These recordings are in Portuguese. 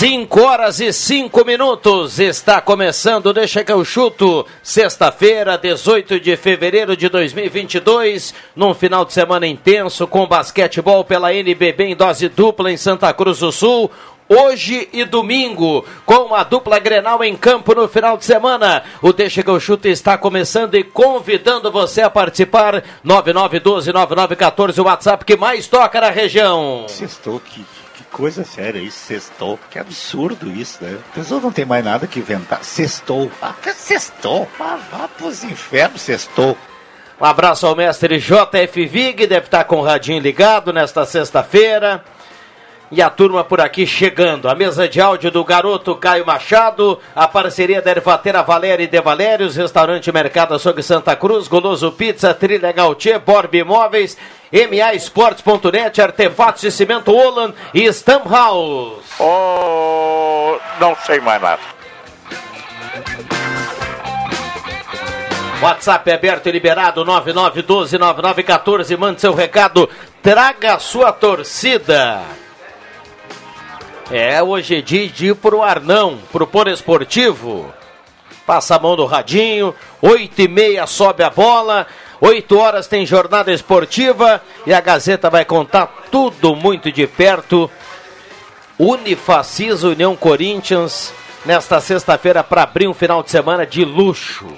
Cinco horas e cinco minutos, está começando, deixa que eu chuto, sexta-feira, 18 de fevereiro de 2022, num final de semana intenso com basquetebol pela NBB em dose dupla em Santa Cruz do Sul, hoje e domingo, com a dupla Grenal em campo no final de semana. O Deixa que eu chuto está começando e convidando você a participar, 9912-9914, o WhatsApp que mais toca na região. Sextou, que, que coisa séria isso, sextou. Que absurdo isso, né? A pessoa não tem mais nada que inventar. Sextou. Ah, que sextou. Ah, vá pros infernos, sextou. Um abraço ao mestre JF Vig, deve estar com o radinho ligado nesta sexta-feira. E a turma por aqui chegando. A mesa de áudio do garoto Caio Machado, a parceria da Ervatera Valéria e De Valérios, Restaurante Mercado Açougue Santa Cruz, Goloso Pizza, Trilha Gautier, Borb Imóveis, MAEsportes.net, Artefatos de Cimento Holland e Stam House. Oh, não sei mais nada. WhatsApp é aberto e liberado 99129914. Mande seu recado, traga sua torcida. É, hoje é dia de ir pro Arnão, pro Pôr Esportivo. Passa a mão no radinho, 8 e meia sobe a bola, 8 horas tem jornada esportiva e a Gazeta vai contar tudo muito de perto. Unifacis União Corinthians, nesta sexta-feira para abrir um final de semana de luxo.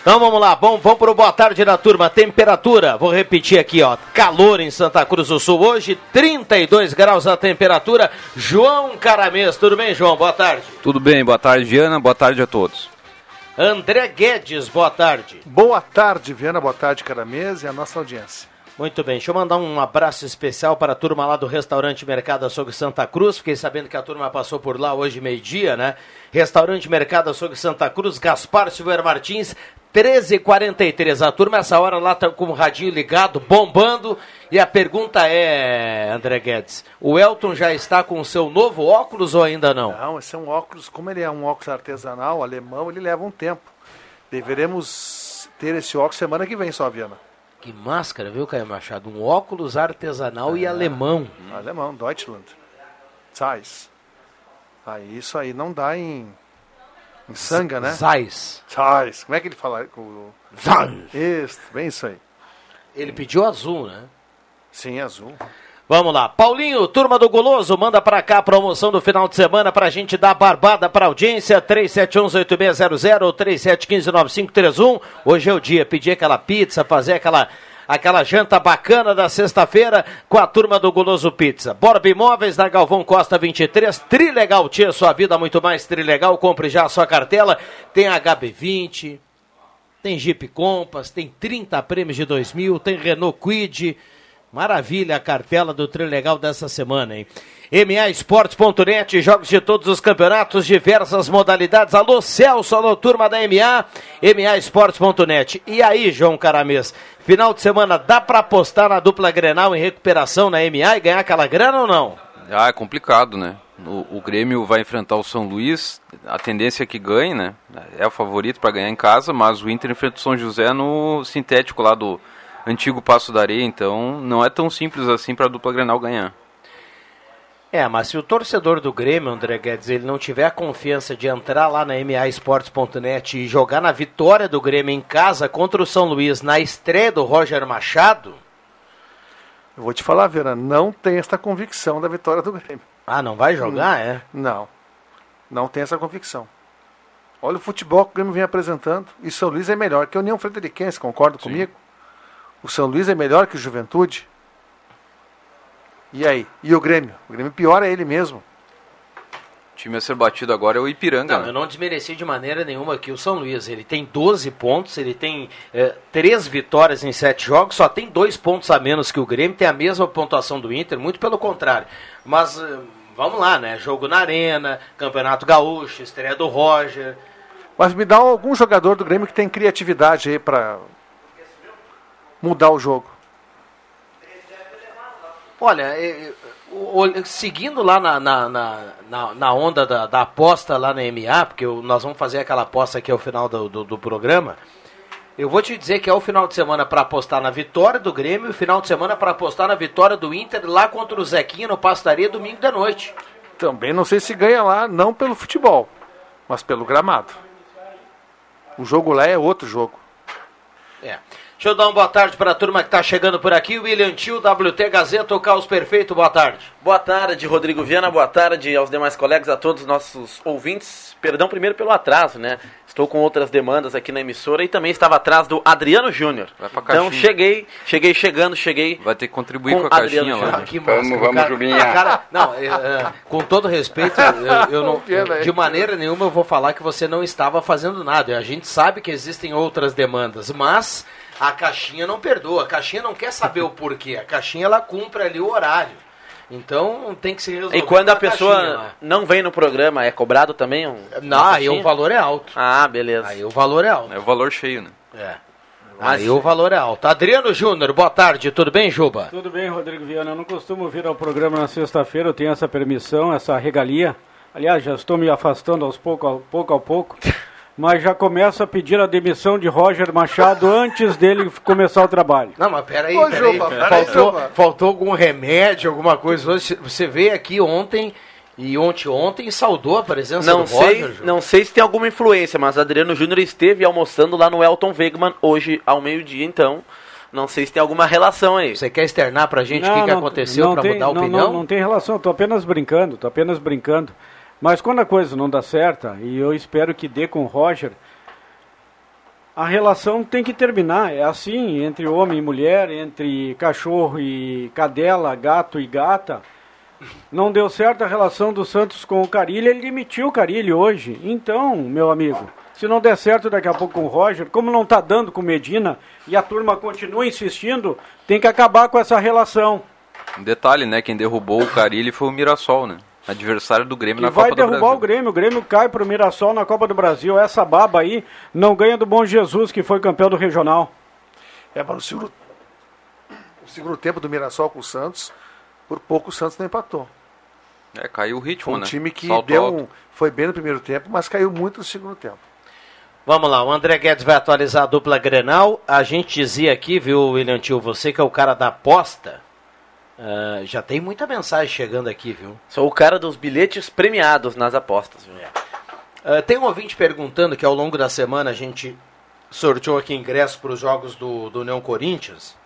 Então vamos lá, bom, vamos para o boa tarde da turma. Temperatura, vou repetir aqui, ó. Calor em Santa Cruz do Sul hoje, 32 graus a temperatura. João Caramês, tudo bem, João? Boa tarde. Tudo bem, boa tarde, Viana, boa tarde a todos. André Guedes, boa tarde. Boa tarde, Viana, boa tarde, Caramês e a nossa audiência. Muito bem, deixa eu mandar um abraço especial para a turma lá do restaurante Mercado Açougue Santa Cruz. Fiquei sabendo que a turma passou por lá hoje meio-dia, né? Restaurante Mercado Açougue Santa Cruz, Gaspar Silveira Martins, 13h43. A turma, essa hora lá tá com o radinho ligado, bombando. E a pergunta é, André Guedes: o Elton já está com o seu novo óculos ou ainda não? Não, esse é um óculos, como ele é um óculos artesanal, alemão, ele leva um tempo. Deveremos ter esse óculos semana que vem só, Viana. Que máscara, viu, Caio Machado? Um óculos artesanal É. e alemão. Alemão, Deutschland. Zeiss. Aí isso aí não dá em, em sanga, né? Zeiss. Zeiss. Como é que ele fala? com o- Zeiss. Isso, bem isso aí. Ele pediu azul, né? Sim, azul. Vamos lá. Paulinho, turma do Goloso, manda pra cá a promoção do final de semana pra gente dar barbada pra audiência. 3711-8600 ou 3715-9531. Hoje é o dia. Pedir aquela pizza, fazer aquela, aquela janta bacana da sexta-feira com a turma do Goloso Pizza. Borba Imóveis na Galvão Costa 23. Trilegal Tia, sua vida muito mais trilegal. Compre já a sua cartela. Tem HB20. Tem Jeep Compass, tem 30 prêmios de 2000, tem Renault Quid. Maravilha a cartela do Trilegal dessa semana, hein? MAEsportes.net, jogos de todos os campeonatos, diversas modalidades. Alô, Celso, alô, turma da MA, MAEsportes.net. E aí, João Caramês, final de semana dá pra apostar na dupla Grenal em recuperação na MA e ganhar aquela grana ou não? Ah, é complicado, né? O, o Grêmio vai enfrentar o São Luís, a tendência é que ganhe, né? É o favorito para ganhar em casa, mas o Inter enfrenta o São José no sintético lá do antigo Passo da Areia, então não é tão simples assim para a dupla Grenal ganhar. É, mas se o torcedor do Grêmio, André Guedes, ele não tiver a confiança de entrar lá na MAEsportes.net e jogar na vitória do Grêmio em casa contra o São Luís na estreia do Roger Machado, Eu vou te falar, Vera, não tem esta convicção da vitória do Grêmio. Ah, não vai jogar, é? Não. Não tem essa convicção. Olha o futebol que o Grêmio vem apresentando. E São Luís é melhor que a União Frederiquense, concorda comigo? O São Luís é melhor que o Juventude. E aí? E o Grêmio? O Grêmio pior é ele mesmo. O time a ser batido agora é o Ipiranga. Não, né? eu não desmereci de maneira nenhuma aqui o São Luís. Ele tem 12 pontos, ele tem eh, três vitórias em sete jogos, só tem dois pontos a menos que o Grêmio, tem a mesma pontuação do Inter, muito pelo contrário. Mas eh, vamos lá, né? Jogo na Arena, Campeonato Gaúcho, estreia do Roger. Mas me dá algum jogador do Grêmio que tem criatividade aí pra mudar o jogo. Olha, o- o- seguindo lá na, na, na, na- onda da, da aposta lá na MA, porque nós vamos fazer aquela aposta aqui ao final do, do, do programa, eu vou te dizer que é o final de semana para apostar na vitória do Grêmio e o final de semana para apostar na vitória do Inter lá contra o Zequinha no Pastaria domingo da noite. Também não sei se ganha lá, não pelo futebol, mas pelo gramado. O jogo lá é outro jogo. É. Deixa eu dar uma boa tarde para a turma que está chegando por aqui. William Tio, WT Gazeta, o Caos Perfeito, boa tarde. Boa tarde, Rodrigo Viana. Boa tarde aos demais colegas, a todos os nossos ouvintes. Perdão primeiro pelo atraso, né? Estou com outras demandas aqui na emissora e também estava atrás do Adriano Júnior. Vai pra Então caixinha. cheguei, cheguei chegando, cheguei. Vai ter que contribuir Com com, a caixinha Adriano lá. Júnior. né? Que Vamos, máscara, vamos, Julinha. cara- não, é, é, com todo respeito, eu, eu não, hein? de maneira nenhuma eu vou falar que você não estava fazendo nada. A gente sabe que existem outras demandas, mas a caixinha não perdoa. A caixinha não quer saber o porquê. A caixinha ela cumpre ali o horário. Então tem que se resolver. E quando a caixinha pessoa lá. não vem no programa, é cobrado também? Um, Não, aí o caixinha? valor é alto. Ah, beleza. Aí o valor é alto. É o valor cheio, né? É. Aí o valor é alto. Adriano Júnior, boa tarde, tudo bem, Juba? Tudo bem, Rodrigo Viana. Eu não costumo vir ao programa na sexta-feira, eu tenho essa permissão, essa regalia. Aliás, já estou me afastando aos pouco, ao pouco a pouco. Mas já começo a pedir a demissão de Roger Machado antes dele começar o trabalho. Não, mas peraí, Ô, peraí. Juba, peraí, faltou, Juba. faltou algum remédio, alguma coisa. Você, você veio aqui ontem e ontem ontem saudou a presença Não do sei, Roger, Juba. não sei se tem alguma influência, mas Adriano Júnior esteve almoçando lá no Elton Wegman hoje ao meio-dia, então não sei se tem alguma relação aí. Você quer externar pra gente o que, que aconteceu não pra tem- mudar a não, opinião? Não, não tem relação, estou apenas brincando, estou apenas brincando. Mas quando a coisa não dá certa, e eu espero que dê com o Roger, a relação tem que terminar. É assim, entre homem e mulher, entre cachorro e cadela, gato e gata. Não deu certo a relação do Santos com o Carilli, ele demitiu o Carilli hoje. Então, meu amigo, se não der certo daqui a pouco com o Roger, como não está dando com Medina e a turma continua insistindo, tem que acabar com essa relação. Um detalhe, né? Quem derrubou o Carilli foi o Mirassol, né? Adversário do Grêmio Que na vai Copa do derrubar Brasil. o Grêmio. O Grêmio cai pro Mirassol na Copa do Brasil. Essa baba aí não ganha do Bom Jesus, que foi campeão do regional. É para o segundo, o segundo tempo do Mirassol com o Santos. Por pouco o Santos não empatou. É, caiu o ritmo, Foi um né? time que Salto deu um, foi bem no primeiro tempo, mas caiu muito no segundo tempo. Vamos lá, o André Guedes vai atualizar a dupla Grenal. A gente dizia aqui, viu, William Tio, você que é o cara da aposta. Ah, já tem muita mensagem chegando aqui, viu? Sou o cara dos bilhetes premiados nas apostas. viu? Ah, tem um ouvinte perguntando que ao longo da semana a gente sorteou aqui ingressos para os jogos do, do União Corinthians.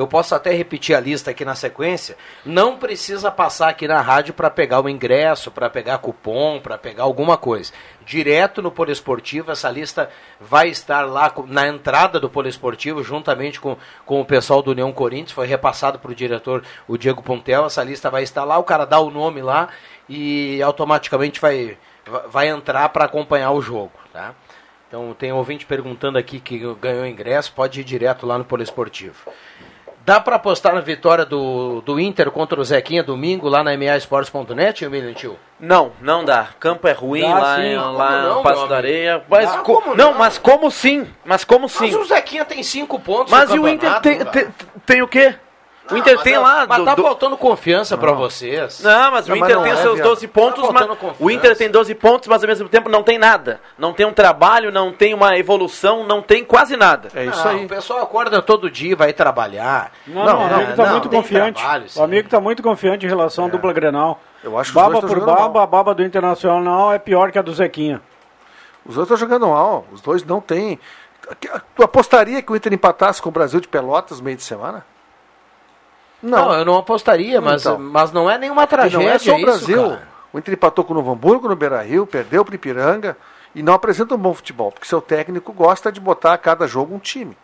Eu posso até repetir a lista aqui na sequência. Não precisa passar aqui na rádio para pegar o ingresso, para pegar cupom, para pegar alguma coisa. Direto no Poliesportivo, essa lista vai estar lá na entrada do Poliesportivo, juntamente com, com o pessoal do União Corinthians. Foi repassado para o diretor, o Diego Pontel. Essa lista vai estar lá, o cara dá o nome lá e automaticamente vai, va- vai entrar para acompanhar o jogo. Tá? Então tem um ouvinte perguntando aqui que ganhou ingresso, pode ir direto lá no Poliesportivo. Dá para apostar na vitória do, do Inter contra o Zequinha domingo lá na MAEsportes.net, Emílio Tio? Não, não dá. Campo é ruim Dá lá, sim. lá não, no Passo da? Areia. Mas Dá, co- como não, não? mas como sim? Mas como sim? Mas o Zequinha tem cinco pontos Mas e o Inter tem, cara. tem, tem o quê? O Inter mas tem tá- lá. Mas do- tá do- faltando confiança para vocês. Não, mas Não, o mas Inter não tem é, seus viado. 12 pontos, Tá mas confiança. o Inter tem 12 pontos, mas ao mesmo tempo não tem nada. Não tem um trabalho, não tem uma evolução, não tem quase nada. É isso Não, aí. O pessoal acorda todo dia, vai trabalhar. Não, Não, não, o não, amigo está não, muito confiante. trabalho, o amigo está muito confiante em relação à dupla Grenal. Eu acho que os Baba dois por baba, mal. a baba do Internacional é pior que a do Zequinha. Os outros estão jogando mal. Os dois não têm. Tu apostaria que o Inter empatasse com o Brasil de Pelotas no meio de semana? Não, eu não apostaria, mas, Então. mas não é nenhuma tragédia. não é só o isso, Brasil. cara. O Inter empatou com o Novo Hamburgo no Beira-Rio, perdeu para Ipiranga e não apresenta um bom futebol, porque seu técnico gosta de botar a cada jogo um time.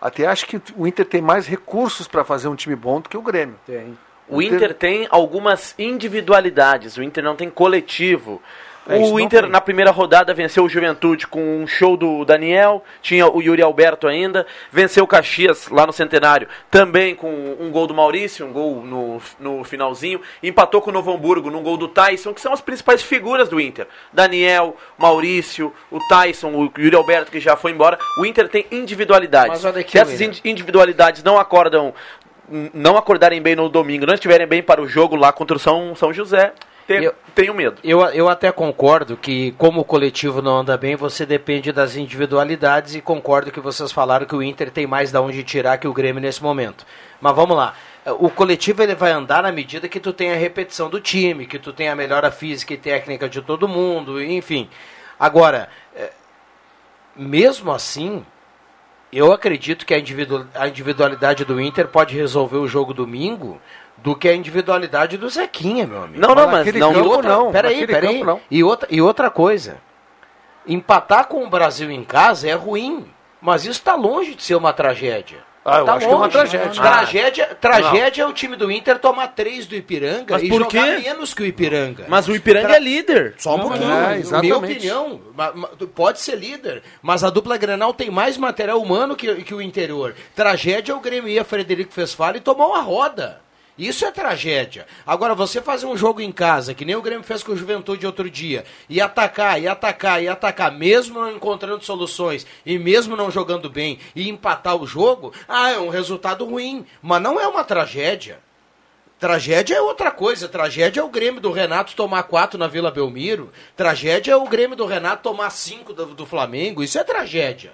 Até acho que o Inter tem mais recursos para fazer um time bom do que o Grêmio. Tem. O Inter tem algumas individualidades, o Inter não tem coletivo. É, o Inter, na primeira rodada, venceu o Juventude com um show do Daniel, tinha o Yuri Alberto ainda, venceu o Caxias lá no Centenário, também com um gol do Maurício, um gol no, no finalzinho, empatou com o Novo Hamburgo num gol do Tyson, que são as principais figuras do Inter. Daniel, Maurício, o Tyson, o Yuri Alberto, que já foi embora. O Inter tem individualidades. Mas olha aqui, Se essas indi- individualidades não acordam não acordarem bem no domingo, não estiverem bem para o jogo lá contra o São, São José, te- Eu- tenho medo. Eu, eu até concordo que, como o coletivo não anda bem, você depende das individualidades e concordo que vocês falaram que o Inter tem mais da onde tirar que o Grêmio nesse momento. Mas vamos lá. O coletivo ele vai andar na medida que tu tem a repetição do time, que tu tem a melhora física e técnica de todo mundo, enfim. Agora, eh, mesmo assim, eu acredito que a individualidade do Inter pode resolver o jogo domingo do que a individualidade do Zequinha, meu amigo. Não, não, mas naquele não. E campo, outra, não. Peraí, peraí. campo, não. E outra, e outra coisa. Empatar com o Brasil em casa é ruim. Mas isso está longe de ser uma tragédia. Ah, eu Tá acho que é uma longe. tragédia. Tragédia, tragédia é o time do Inter tomar três do Ipiranga Mas e por jogar quê? menos que o Ipiranga. Mas o Ipiranga Tra- é líder. Só um Não, pouquinho. é, minha exatamente. opinião, pode ser líder, mas a dupla Granal tem mais material humano que, que o interior. Tragédia é o Grêmio ia Frederico Fesfala e tomou uma roda. Isso é tragédia. Agora, você fazer um jogo em casa, que nem o Grêmio fez com o Juventude outro dia, e atacar, e atacar, e atacar, mesmo não encontrando soluções, e mesmo não jogando bem, e empatar o jogo, ah, é um resultado ruim, mas não é uma tragédia. Tragédia é outra coisa. Tragédia é o Grêmio do Renato tomar quatro na Vila Belmiro. Tragédia é o Grêmio do Renato tomar cinco do, do Flamengo. Isso é tragédia.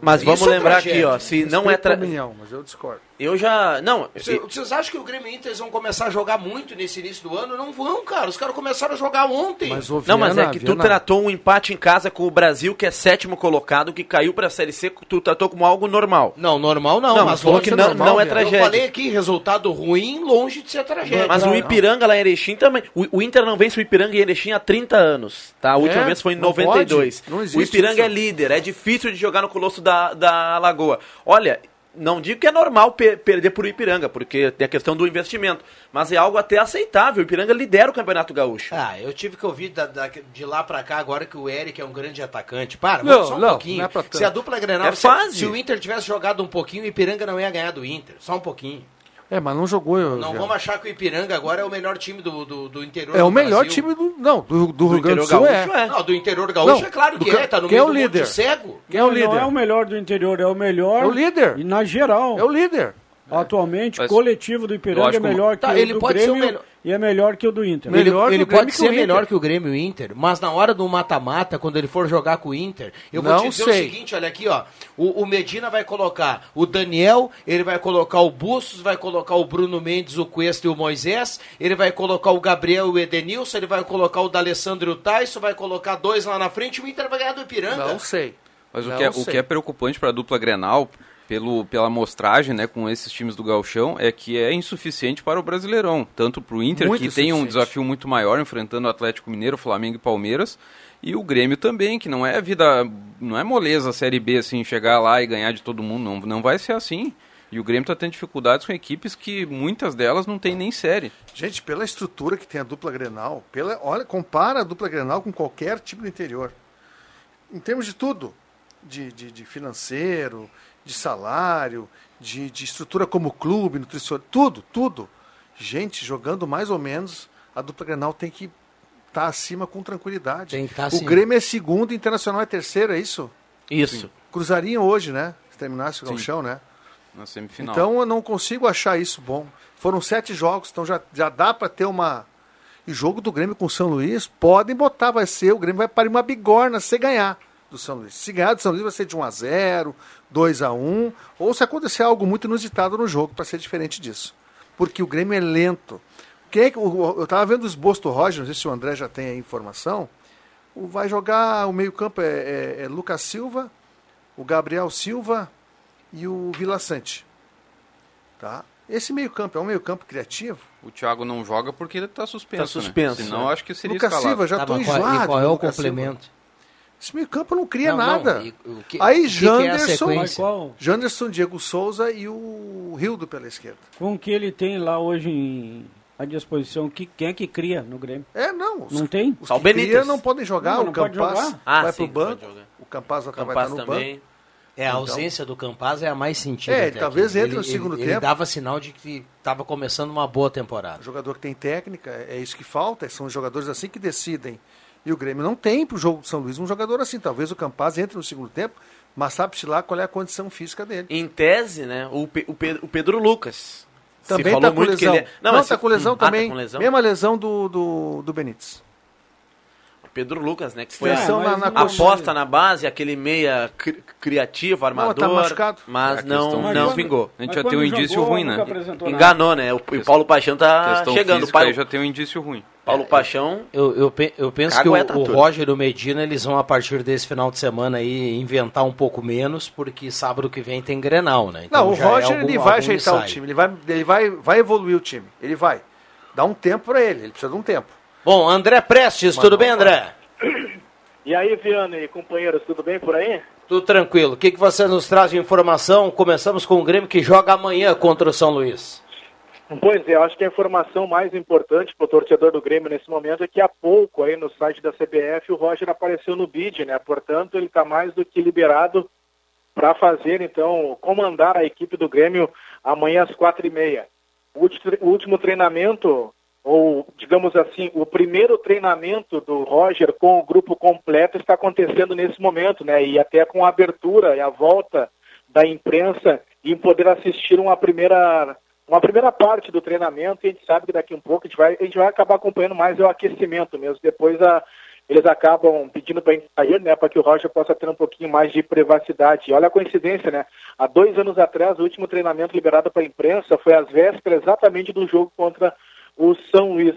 Mas vamos é lembrar tragédia. aqui, ó, se não é Respeito a tra... opinião, mas eu discordo. Eu já, não, Cê- Vocês acham que o Grêmio e Inter vão começar a jogar muito nesse início do ano? Não vão, cara. Os caras começaram a jogar ontem. Mas, ô, Não, mas é Viana, que tu Viana, tratou um empate em casa com o Brasil, que é sétimo colocado, que caiu pra Série C, tu tratou como algo normal. Não, normal não. Não, mas falou que é não- normal, não é velho. tragédia. Eu falei aqui, resultado ruim, longe de ser tragédia. Mas o Ipiranga lá em Erechim também. O, o Inter não vence o Ipiranga em Erechim há 30 anos. Tá? A última É, vez foi em não 92. pode, não o existe Ipiranga isso. é líder. É difícil de jogar no Colosso da, da Lagoa. Olha. Não digo que é normal per- perder por Ipiranga, porque tem a questão do investimento. Mas é algo até aceitável. O Ipiranga lidera o Campeonato Gaúcho. Ah, eu tive que ouvir da- da- de lá pra cá agora que o Eric é um grande atacante. Para, Não, só um não, pouquinho. não é pra tanto. se a dupla Grenal, É se, se o Inter tivesse jogado um pouquinho, o Ipiranga não ia ganhar do Inter. Só um pouquinho. É, mas não jogou. Eu, Não Viana. vamos achar que o Ipiranga agora é o melhor time do, do, do interior É do o melhor Brasil. time do. Não, do, do, Rio Grande do interior Sul é. gaúcho, é. Não, do interior gaúcho Não, é claro do que ca- é, tá no quem meio é o do monte de líder? cego. Quem é o Não, líder? Não é o melhor do interior, é o melhor. É o líder. E na geral. É o líder. Atualmente, Mas- coletivo do Ipiranga é melhor Tá, que ele o do pode ser o Grêmio melhor. e é melhor que o do Inter. Ele, Melhor ele que o Grêmio pode ser melhor que o Grêmio e o Inter, mas na hora do mata-mata, quando ele for jogar com o Inter, eu vou Não te dizer sei. o seguinte, olha aqui, ó. O, o Medina vai colocar o Daniel, ele vai colocar o Bustos, vai colocar o Bruno Mendes, o Cuesta e o Moisés, ele vai colocar o Gabriel e o Edenilson, ele vai colocar o D'Alessandro e o Tyson, vai colocar dois lá na frente, o Inter vai ganhar do Ipiranga. Não sei. Mas o que, é, o que é preocupante para a dupla Grenal, pelo, pela amostragem né, com esses times do Gauchão, é que é insuficiente para o Brasileirão. Tanto para o Inter, Muito que tem um desafio muito maior, enfrentando o Atlético Mineiro, Flamengo e Palmeiras, e o Grêmio também, que não é vida, não é moleza a Série B, assim, chegar lá e ganhar de todo mundo, não, não vai ser assim. E o Grêmio está tendo dificuldades com equipes que muitas delas não tem nem série. Gente, pela estrutura que tem a dupla Grenal, pela, olha, compara a dupla Grenal com qualquer time do interior. Em termos de tudo, de, de, de financeiro, de salário, de, de estrutura como clube, nutricional, tudo, tudo. Gente, jogando mais ou menos, a dupla Grenal tem que estar acima com tranquilidade. Tem que tá o acima. Grêmio é segundo, o Internacional é terceiro, é isso? Isso. Cruzariam hoje, né? Se terminasse o Gauchão, né? Na semifinal. Então eu não consigo achar isso bom. Foram sete jogos, então já, já dá para ter uma. E jogo do Grêmio com o São Luís, podem botar, vai ser, o Grêmio vai parir uma bigorna se ganhar do São Luís. Se ganhar do São Luís vai ser de 1 a 0 2 a 1 ou se acontecer algo muito inusitado no jogo, para ser diferente disso. Porque o Grêmio é lento. Quem é que, o- eu estava vendo o esboço do Roger, não sei se o André já tem a informação. O- Vai jogar o meio-campo é, é- é Lucas Silva, o Gabriel Silva e o Vila Sante. Tá? Esse meio-campo é um meio-campo criativo? O Thiago não joga porque ele está suspenso. Tá suspenso, Né? Senão né? acho que seria Lucas escalado. Silva, já Tá, estou qual- enjoado. e qual é o Lucas Silva. Esse meio-campo não cria Não, não, nada. e o que- Aí é a Janderson? Qual- Janderson, Diego Souza e o Rildo pela esquerda. Com o que ele tem lá hoje em, à disposição, que, quem é que cria no Grêmio? É, não. Os, Não tem? os Só que Benítez. cria não podem jogar. Não, o não Campaz jogar. Ah, vai sim, pro banco. O Campaz vai Campaz estar no também. banco. É, a ausência do Campaz é a mais sentida. É, até talvez aqui. entre no segundo ele, tempo. Ele dava sinal de que estava começando uma boa temporada. O jogador que tem técnica, é isso que falta. São os jogadores assim que decidem. E o Grêmio não tem pro jogo do São Luís um jogador assim. Talvez o Campaz entre no segundo tempo, mas sabe-se lá qual é a condição física dele. Em tese, né, o, Pe- o, Pedro, o Pedro Lucas. Também falou tá com lesão. ele é... Não, tá se- com lesão Ah, tá também. com lesão? Mesma lesão do, do, do Benítez. Pedro Lucas, né, que foi a, Extensão mas na, na não- aposta na base, aquele meia cri- criativo, armador, tá machucado. mas É a não, de- não quando- vingou. A gente Mas já tem um jogou, indício ruim, nunca né? Enganou, né? O, o Paulo Paixão tá chegando. Física Paulo, aí já tem um indício ruim. Paulo Paixão Eu, eu, eu penso que o, o. Roger e o Medina eles vão a partir desse final de semana aí inventar um pouco menos, porque sábado que vem tem Grenal, né? Então Não, o é Roger algum- ele vai ajeitar o time. Ele vai, ele vai, vai evoluir o time. Ele vai. Dá um tempo para ele. Ele precisa de um tempo. Bom, André Prestes, tudo bem, André? E aí, Viana e companheiros, tudo bem por aí? Tudo tranquilo. O que, que você nos traz de informação? Começamos com o Grêmio que joga amanhã contra o São Luís. Pois é, eu acho que a informação mais importante para o torcedor do Grêmio nesse momento é que há pouco aí no site da CBF o Roger apareceu no bid, né? Portanto, ele está mais do que liberado para fazer, então, comandar a equipe do Grêmio amanhã às quatro e meia. O último treinamento, ou digamos assim, o primeiro treinamento do Roger com o grupo completo está acontecendo nesse momento, né? E até com a abertura e a volta da imprensa em poder assistir uma primeira uma primeira parte do treinamento e a gente sabe que daqui um pouco a gente vai, a gente vai acabar acompanhando mais é o aquecimento mesmo. Depois a, eles acabam pedindo para sair, né, para que o Roger possa ter um pouquinho mais de privacidade. E olha a coincidência, né? Há dois anos atrás, o último treinamento liberado para a imprensa foi às vésperas exatamente do jogo contra o São Luís.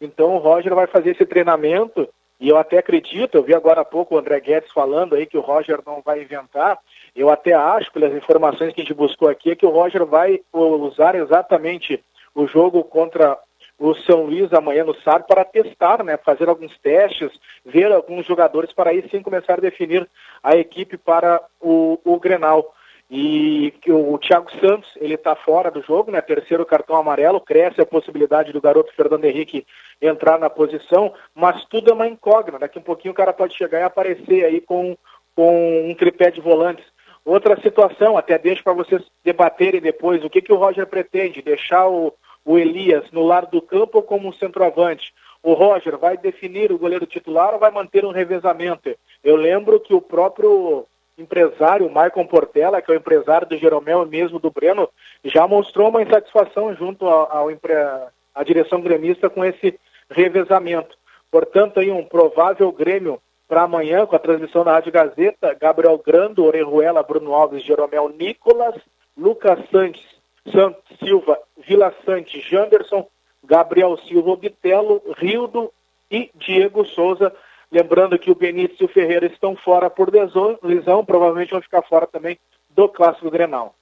Então o Roger vai fazer esse treinamento e eu até acredito, eu vi agora há pouco o André Guedes falando aí que o Roger não vai inventar. Eu até acho, pelas informações que a gente buscou aqui, que o Roger vai usar exatamente o jogo contra o São Luís amanhã no sábado para testar, né, fazer alguns testes, ver alguns jogadores para aí sim começar a definir a equipe para o, o Grenal. E o Thiago Santos, ele está fora do jogo, né? Terceiro cartão amarelo, cresce a possibilidade do garoto Fernando Henrique entrar na posição, mas tudo é uma incógnita. Daqui um pouquinho o cara pode chegar e aparecer aí com, com um tripé de volantes. Outra situação, até deixo para vocês debaterem depois, o que, que o Roger pretende? Deixar o, o Elias no lado do campo ou como um centroavante? O Roger vai definir o goleiro titular ou vai manter um revezamento? Eu lembro que o próprio empresário, Maicon Portela, que é o empresário do Jeromel e mesmo do Breno, já mostrou uma insatisfação junto ao, à direção gremista com esse revezamento. Portanto, aí um provável Grêmio para amanhã, com a transmissão da Rádio Gazeta, Gabriel Grando, Orejuela, Bruno Alves, Jeromel Nicolas, Lucas Santos, Santos Silva, Vila Sante, Janderson, Gabriel Silva, Bitelo, Rildo e Diego Souza. Lembrando que o Benítez e o Ferreira estão fora por lesão, provavelmente vão ficar fora também do Clássico Grenal.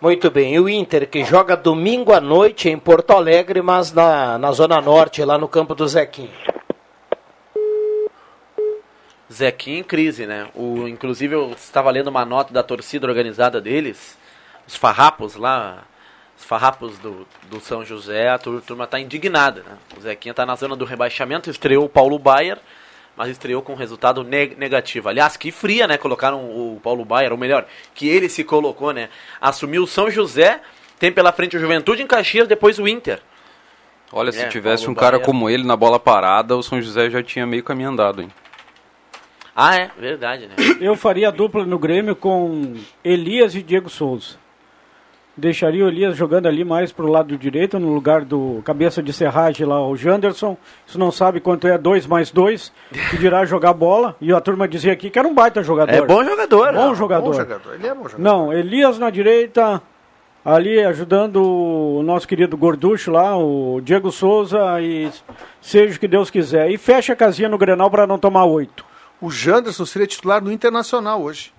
Muito bem, e o Inter que joga domingo à noite em Porto Alegre, mas na, na Zona Norte, lá no campo do Zequim. Zequinha em crise, né? O, inclusive, eu estava lendo uma nota da torcida organizada deles, os farrapos lá, os farrapos do, do São José, a tur- turma está indignada, né? O Zequinha está na zona do rebaixamento, estreou o Paulo Baier, mas estreou com resultado neg- negativo. Aliás, que fria, né? Colocaram o Paulo Baier, ou melhor, que ele se colocou, né? Assumiu o São José, tem pela frente o Juventude em Caxias, depois o Inter. Olha, se É, tivesse Paulo um cara Baier. como ele na bola parada, o São José já tinha meio caminho andado, hein? Ah, é, verdade, né? Eu faria a dupla no Grêmio com Elias e Diego Souza. Deixaria o Elias jogando ali mais pro lado direito, no lugar do cabeça de serragem lá, o Janderson. Isso não sabe quanto é 2 mais 2, que dirá jogar bola. E a turma dizia aqui que era um baita jogador. É bom jogador, Bom né? jogador. Bom jogador. Ele é bom jogador. Não, Elias na direita, ali ajudando o nosso querido Gorducho lá, o Diego Souza e seja o que Deus quiser. E fecha a casinha no Grenal para não tomar oito. O Janderson seria titular no Internacional hoje.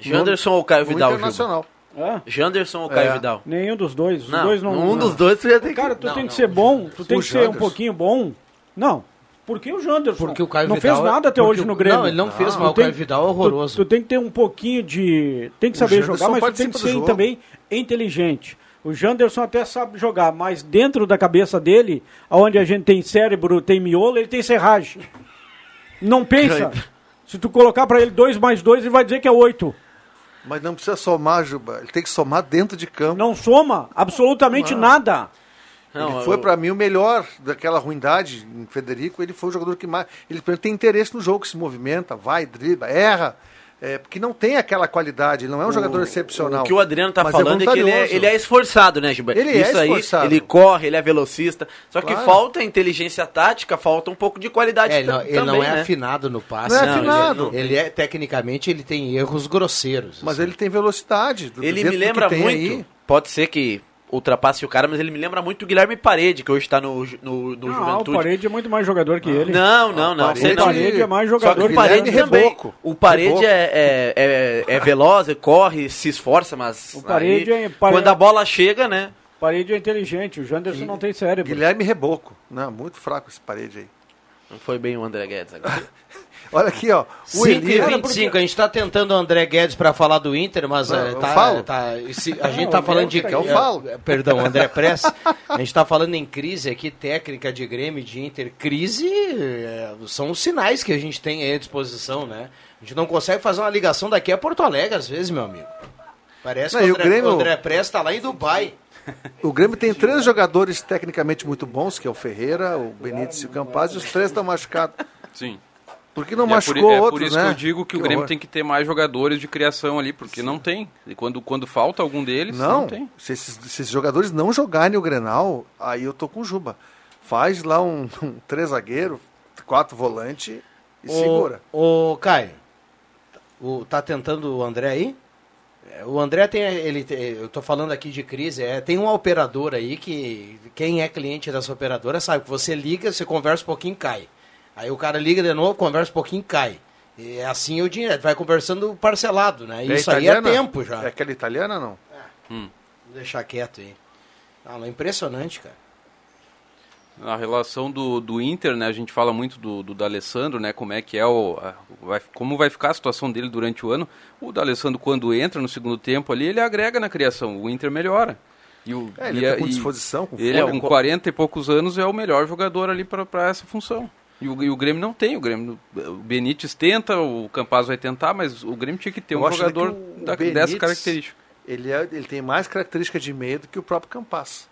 Janderson ou Caio No Vidal Juba? Hã? Janderson ou Caio É. Vidal? Nenhum dos dois. Os Não, dois não. um dos dois tu já tem que... Cara, tu Não, tem não, que ser bom, tu tem o que ser um Janderson. pouquinho bom. Não. Por que o Janderson? Porque o Caio não Vidal fez é- nada até porque hoje o- no Grêmio. Não, ele não fez, Tu mas o tem- Caio Vidal é horroroso. Tu, tu tem que ter um pouquinho de. Tem que saber Janderson jogar, mas tu tem participa que do ser jogo. também inteligente. O Janderson até sabe jogar, mas dentro da cabeça dele, onde a gente tem cérebro, tem miolo, ele tem serragem. Não pensa. Se tu colocar pra ele 2 mais 2, ele vai dizer que é 8. Mas não precisa somar, Juba. Ele tem que somar dentro de campo. Não soma absolutamente nada. Não, ele foi eu- pra mim o melhor daquela ruindade em Federico. Ele foi o jogador que mais. Ele tem interesse no jogo, que se movimenta, vai, dribla, erra. É, porque não tem aquela qualidade, ele não é um jogador excepcional. O que o Adriano tá Mas é falando é, que ele é, ele é esforçado, né, Gilberto? Ele é Isso aí, esforçado. ele corre, ele é velocista. Só que Claro. falta inteligência tática, falta um pouco de qualidade É, ele não, ele também, não é né? afinado no passe. Não é ele- afinado. Ele, é, tecnicamente, ele tem erros grosseiros. Mas assim. ele tem velocidade. do- Ele me que lembra muito, aí. pode ser que ultrapasse o cara, mas ele me lembra muito o Guilherme Parede, que hoje tá no, no, no Não, o Juventude. Parede é muito mais jogador que ele. Não, não, não. Parede- sei não. Parede é mais Só jogador que que o Parede também. Reboco. O Parede Reboco. é, é, é, é veloz, corre, se esforça, mas O Parede aí, é- Pare- quando a bola chega, né? Parede é inteligente, o Janderson não tem cérebro. Guilherme Reboco. Não, muito fraco esse parede aí. Não foi bem o André Guedes agora. Olha aqui, ó. O 5 e Elias. 25, a gente tá tentando o André Guedes pra falar do Inter, mas Não, eu tá, falo. tá- a gente Não, tá o falando de. Eu falo. eh, Perdão, André Press. A gente tá falando em crise aqui técnica de Grêmio e de Inter. Crise eh, são os sinais que a gente tem aí à disposição, né? A gente não consegue fazer uma ligação daqui a Porto Alegre às vezes, meu amigo. Parece Não, que e o o André, Grêmio- André Press tá lá em Dubai. O Grêmio tem três jogadores tecnicamente muito bons, que é o Ferreira, o Benítez e o Campaz, e os três estão machucados. Sim. Por que não E é por, machucou é por outros, isso né? que eu digo que, o Grêmio horror. tem que ter mais jogadores de criação ali, porque não tem. E quando, quando falta algum deles, não, Não, tem. se esses, se esses jogadores não jogarem o Grenal, aí eu tô com o Juba. Faz lá um, um três zagueiro, quatro volante e segura. O Caio, o, tá tentando o André aí? É, O André tem, ele, eu tô falando aqui de crise, é, tem uma operadora aí que quem é cliente dessa operadora sabe que você liga, você conversa um pouquinho, cai. Aí o cara liga de novo, conversa um pouquinho, cai. E é assim o dinheiro, vai conversando parcelado, né? É Isso aí é italiana? tempo já. É aquela italiana não? Vou deixar quieto aí. Ah, não, é impressionante, cara. A relação do, do Inter, né? A gente fala muito do, do D'Alessandro, né? Como é que é o... a- vai, como vai ficar a situação dele durante o ano. O D'Alessandro, quando entra no segundo tempo ali, ele agrega na criação. O Inter melhora. E o, É, ele e tá com disposição, com Ele, fôlego. com 40 e poucos anos, é o melhor jogador ali para essa função. E o, e o Grêmio não tem. O Grêmio, o Benítez tenta, o Campaz vai tentar, mas o Grêmio tinha que ter Eu um jogador o da- Benítez- dessa característica. Ele, é, ele tem mais característica de meio do que o próprio Campaz.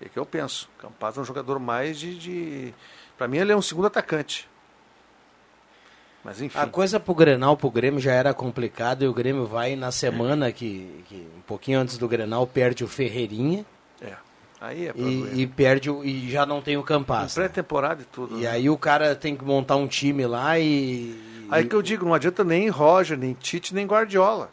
É que eu penso. Campaz é um jogador mais de. de... Para mim, ele é um segundo atacante. Mas enfim. A coisa pro Grenal, pro Grêmio já era complicado e o Grêmio vai na semana que, que um pouquinho antes do Grenal perde o Ferreirinha É. Aí é problema. e, e perde o, e já não tem o Campas. pré-temporada e tudo. E né? aí o cara tem que montar um time lá e. Aí e- que eu digo, não adianta nem Roger, nem Tite, nem Guardiola.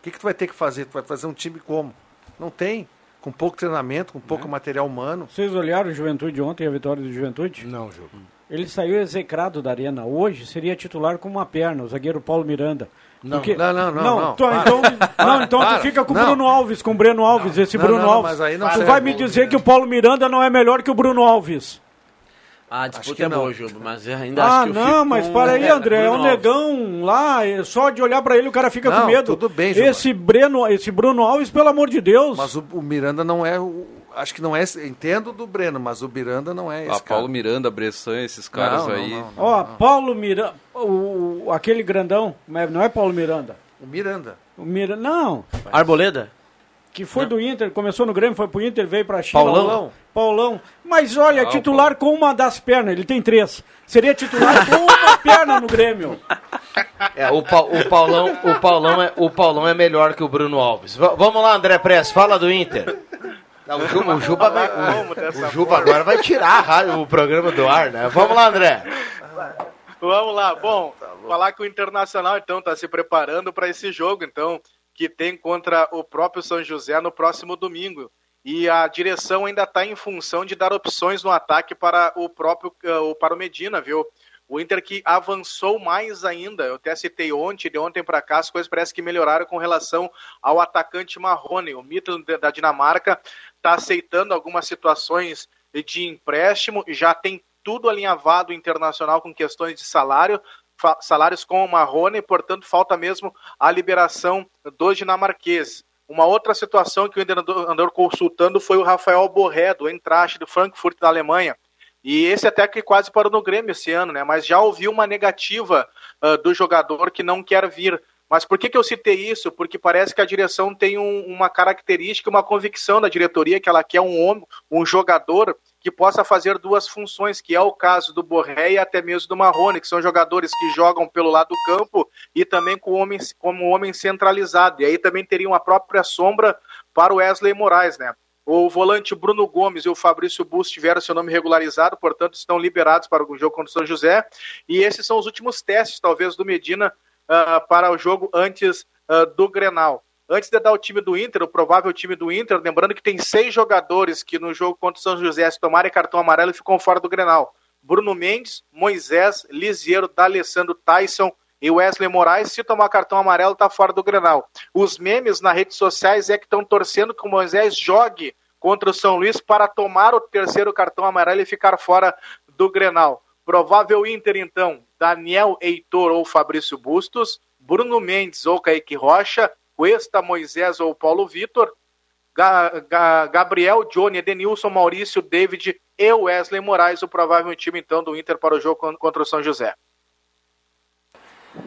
O que, que tu vai ter que fazer? Tu vai fazer um time como? Não tem. Com pouco treinamento, com pouco material humano. Vocês olharam o Juventude ontem, a vitória do Juventude? Não, Ju. Ele saiu execrado da arena. Hoje seria titular com uma perna, o zagueiro Paulo Miranda. Não. Porque- Não, não, não, não. tu- Para. então, não, então Para. tu fica com o Não. Bruno Alves, com o Breno Alves, esse Não, Bruno não, não, Alves. mas aí não tu vai me dizer que o Paulo Miranda não é melhor que o Bruno Alves. A Acho disputa é não. boa, Juba, mas ainda Ah, acho que eu não, mas para aí, André, é um negão lá, é só de olhar pra ele o cara fica Não, com medo. tudo bem, Gilmar. esse Breno, esse Bruno Alves, pelo amor de Deus. Mas o, o Miranda não é. o- acho que não é. Entendo do Breno, mas o Miranda não é esse. Ah, cara. Paulo Miranda, Bressan, esses caras Não, não, aí. não, não. Ó, Paulo Miranda, o, o- aquele grandão, não é Paulo Miranda. O Miranda. O Mira, não, Arboleda? que foi do Inter, começou no Grêmio, foi pro Inter, veio pra China. Paulão? Paulão. Mas olha, Ah, titular com uma das pernas, ele tem três. Seria titular com uma perna no Grêmio. É, o, Pa- o Paulão, o, Paulão é, o Paulão é melhor que o Bruno Alves. V- vamos lá, André Press, fala do Inter. Não, o, Juba, o Juba, vai, o, Juba agora vai tirar a rádio- o programa do ar, né? Vamos lá, André. Vamos lá. Bom, falar que o Internacional então está se preparando para esse jogo, então que tem contra o próprio São José no próximo domingo. E a direção ainda está em função de dar opções no ataque para o próprio eh, para o Medina, viu? O Inter que avançou mais ainda, eu até citei ontem, de ontem para cá, as coisas parecem que melhoraram com relação ao atacante Marrone. O Midtjylland da Dinamarca está aceitando algumas situações de empréstimo, já tem tudo alinhavado internacional com questões de salário, salários com o Marrone, portanto falta mesmo a liberação dos dinamarqueses. Uma outra situação que o Inter andou consultando foi o Rafael Borré, do Eintracht do Frankfurt da Alemanha. E esse até que quase parou no Grêmio esse ano, né? Mas já ouviu uma negativa uh, do jogador que não quer vir. Mas por que, que eu citei isso? Porque parece que a direção tem um, uma característica, uma convicção da diretoria que ela quer um homem, um jogador que possa fazer duas funções, que é o caso do Borré e até mesmo do Marrone, que são jogadores que jogam pelo lado do campo e também com homem, como homem centralizado. E aí também teria uma própria sombra para o Wesley Moraes, né? O volante Bruno Gomes e o Fabrício Bus tiveram seu nome regularizado, portanto estão liberados para o jogo contra o São José. E esses são os últimos testes, talvez, do Medina uh, para o jogo antes uh, do Grenal. Antes de dar o time do Inter, o provável time do Inter, lembrando que tem seis jogadores que no jogo contra o São José, se tomarem cartão amarelo, ficam fora do Grenal. Bruno Mendes, Moisés, Lisiero, D'Alessandro, Tyson e Wesley Moraes, se tomar cartão amarelo, está fora do Grenal. Os memes nas redes sociais é que estão torcendo que o Moisés jogue contra o São Luís para tomar o terceiro cartão amarelo e ficar fora do Grenal. Provável Inter, então, Daniel Heitor ou Fabrício Bustos, Bruno Mendes ou Kaique Rocha, Cuesta, Moisés ou Paulo Vitor, Ga Ga Gabriel, Johnny, Edenilson, Maurício, David e Wesley Moraes, o provável time então do Inter para o jogo contra o São José.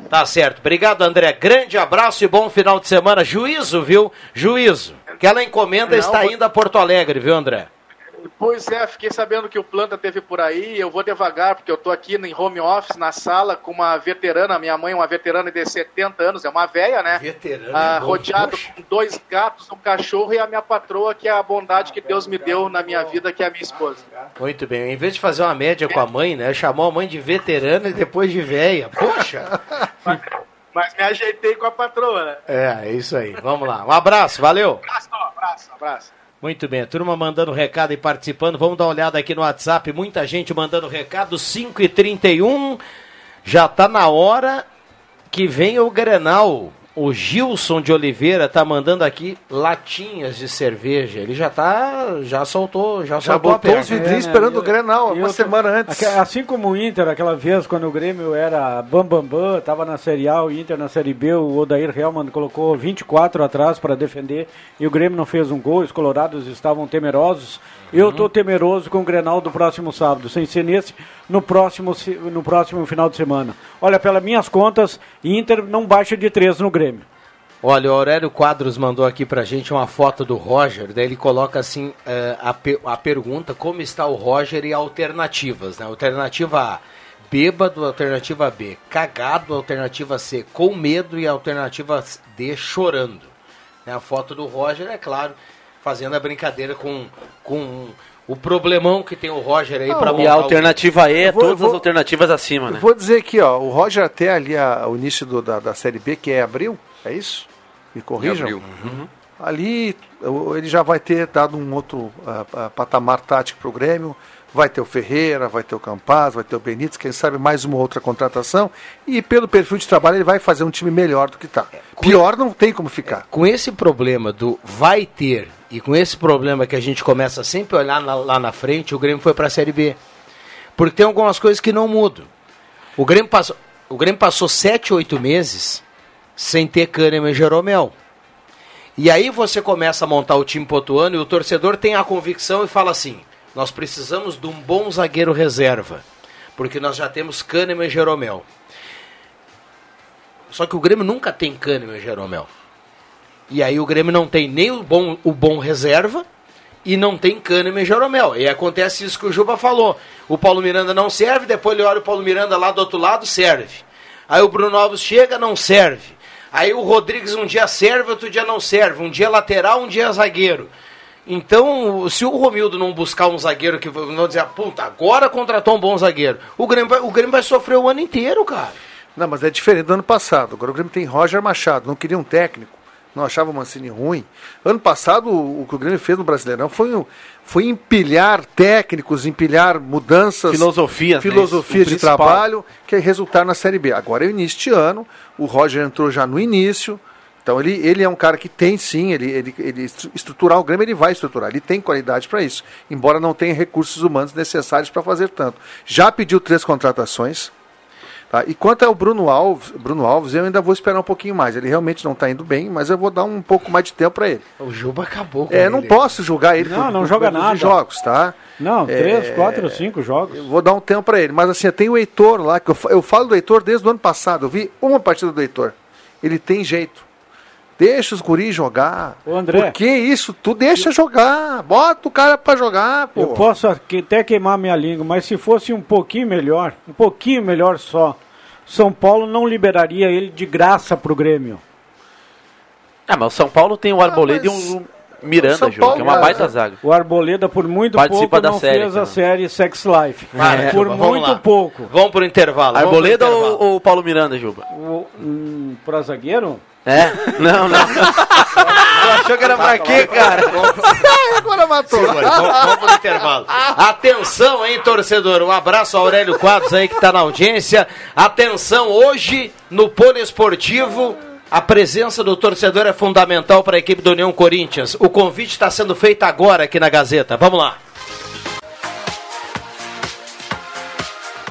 Tá certo. Obrigado, André. Grande abraço e bom final de semana. Juízo, viu? Juízo. Aquela encomenda Não, está indo a Porto Alegre, viu, André? Pois é, fiquei sabendo que o Planta teve por aí. Eu vou devagar, porque eu estou aqui em home office, na sala, com uma veterana. Minha mãe é uma veterana de 70 anos, é uma velha, né? Veterana. Ah, rodeado Poxa. com dois gatos, um cachorro e a minha patroa, que é a bondade que Deus me deu na minha vida, que é a minha esposa. Muito bem. Em vez de fazer uma média com a mãe, né? Chamou a mãe de veterana e depois de velha. Poxa! Mas, mas me ajeitei com a patroa, né? É, é isso aí. Vamos lá. Um abraço, valeu. Abraço, abraço, abraço. Muito bem, turma mandando recado e participando. Vamos dar uma olhada aqui no WhatsApp. Muita gente mandando recado. 5 e 31 Já está na hora que vem o Grenal. O Gilson de Oliveira tá mandando aqui latinhas de cerveja. Ele já tá, já soltou, já, já soltou botou os vidrinhos é, esperando né? o Grenal uma semana antes. Assim como o Inter, aquela vez quando o Grêmio era bam bam bam, tava na Série A, o Inter na Série B, o Odair Helman colocou 24 atrás para defender e o Grêmio não fez um gol, os colorados estavam temerosos. Eu estou temeroso com o Grenal do próximo sábado, sem ser nesse, no próximo, no próximo final de semana. Olha, pelas minhas contas, Inter não baixa de três no Grêmio. Olha, o Aurélio Quadros mandou aqui pra gente uma foto do Roger, daí ele coloca assim uh, a, a pergunta, como está o Roger e alternativas, né? Alternativa A, bêbado, alternativa B, cagado, alternativa C, com medo e alternativa D, chorando. Né? A foto do Roger, é claro, fazendo a brincadeira com, com o problemão que tem o Roger aí para. E a alternativa E é vou, todas vou, as alternativas acima, né? Vou dizer aqui, ó, o Roger até ali a, o início do, da, da Série B, que é abril, é isso? Me corrijam? Uhum. Ali ele já vai ter dado um outro uh, uh, patamar tático para o Grêmio, Vai ter o Ferreira, vai ter o Campaz, vai ter o Benítez, quem sabe mais uma outra contratação. E pelo perfil de trabalho ele vai fazer um time melhor do que está. Pior não tem como ficar. Com esse problema do vai ter e com esse problema que a gente começa sempre a olhar na, lá na frente, o Grêmio foi para a Série B. Porque tem algumas coisas que não mudam. O Grêmio passou, o Grêmio passou sete, oito meses sem ter Kahneman e Jeromel. E aí você começa a montar o time potuano e o torcedor tem a convicção e fala assim: nós precisamos de um bom zagueiro reserva, porque nós já temos Kahneman e Jeromel. Só que o Grêmio nunca tem Kahneman e Jeromel. E aí o Grêmio não tem nem o bom, o bom reserva e não tem Kahneman e Jeromel. E acontece isso que o Juba falou. O Paulo Miranda não serve, depois ele olha o Paulo Miranda lá do outro lado, serve. Aí o Bruno Alves chega, não serve. Aí o Rodrigues um dia serve, outro dia não serve. Um dia lateral, um dia zagueiro. Então, se o Romildo não buscar um zagueiro que não dizer, puta, agora contratou um bom zagueiro, o Grêmio, vai, o Grêmio vai sofrer o ano inteiro, cara. Não, mas é diferente do ano passado. Agora o Grêmio tem Roger Machado, não queria um técnico. Não achava o Mancini ruim. Ano passado, o, que o Grêmio fez no Brasileirão foi, um- foi empilhar técnicos, empilhar mudanças, Filosofias, né? filosofias Isso, o de trabalho, que é resultar na Série B. Agora é o início de ano, o Roger entrou já no início, então ele, ele é um cara que tem sim, ele, ele, ele estru- estruturar o Grêmio, ele vai estruturar, ele tem qualidade para isso, embora não tenha recursos humanos necessários para fazer tanto. Já pediu três contratações, Tá? E quanto ao Bruno Alves, Bruno Alves, eu ainda vou esperar um pouquinho mais. Ele realmente não está indo bem, mas eu vou dar um pouco mais de tempo para ele. O Juba acabou com É, não ele. posso julgar ele Não, não por joga nada. jogos, tá? Não, É, três, quatro, cinco jogos. Eu vou dar um tempo para ele. Mas assim, tem o Heitor lá, que eu, eu falo do Heitor desde o ano passado. Eu vi uma partida do Heitor. Ele tem jeito. Deixa os guris jogar. Ô, André. Por que isso? Tu deixa jogar. Bota o cara para jogar, pô. Eu posso até queimar minha língua, mas se fosse um pouquinho melhor, um pouquinho melhor só, São Paulo não liberaria ele de graça pro Grêmio. Ah, mas o São Paulo tem o Arboleda mas- e um Miranda, São Paulo, que é uma cara, baita zaga. O Arboleda, por muito Participa pouco, da não série, fez a série Sex Life. Vai, por Juba, muito lá. pouco. Vamos pro intervalo. vamos pro Arboleda intervalo. ou, ou Paulo Miranda, Juba? O, hum, pra zagueiro? É? Não, não. Tu achou que era pra quê, cara? Agora matou. Vamos, vamos pro intervalo. Atenção, hein, torcedor. Um abraço ao Aurélio Quadros aí que tá na audiência. Atenção, hoje no Poliesportivo. A presença do torcedor é fundamental para a equipe do União Corinthians. O convite está sendo feito agora aqui na Gazeta. Vamos lá.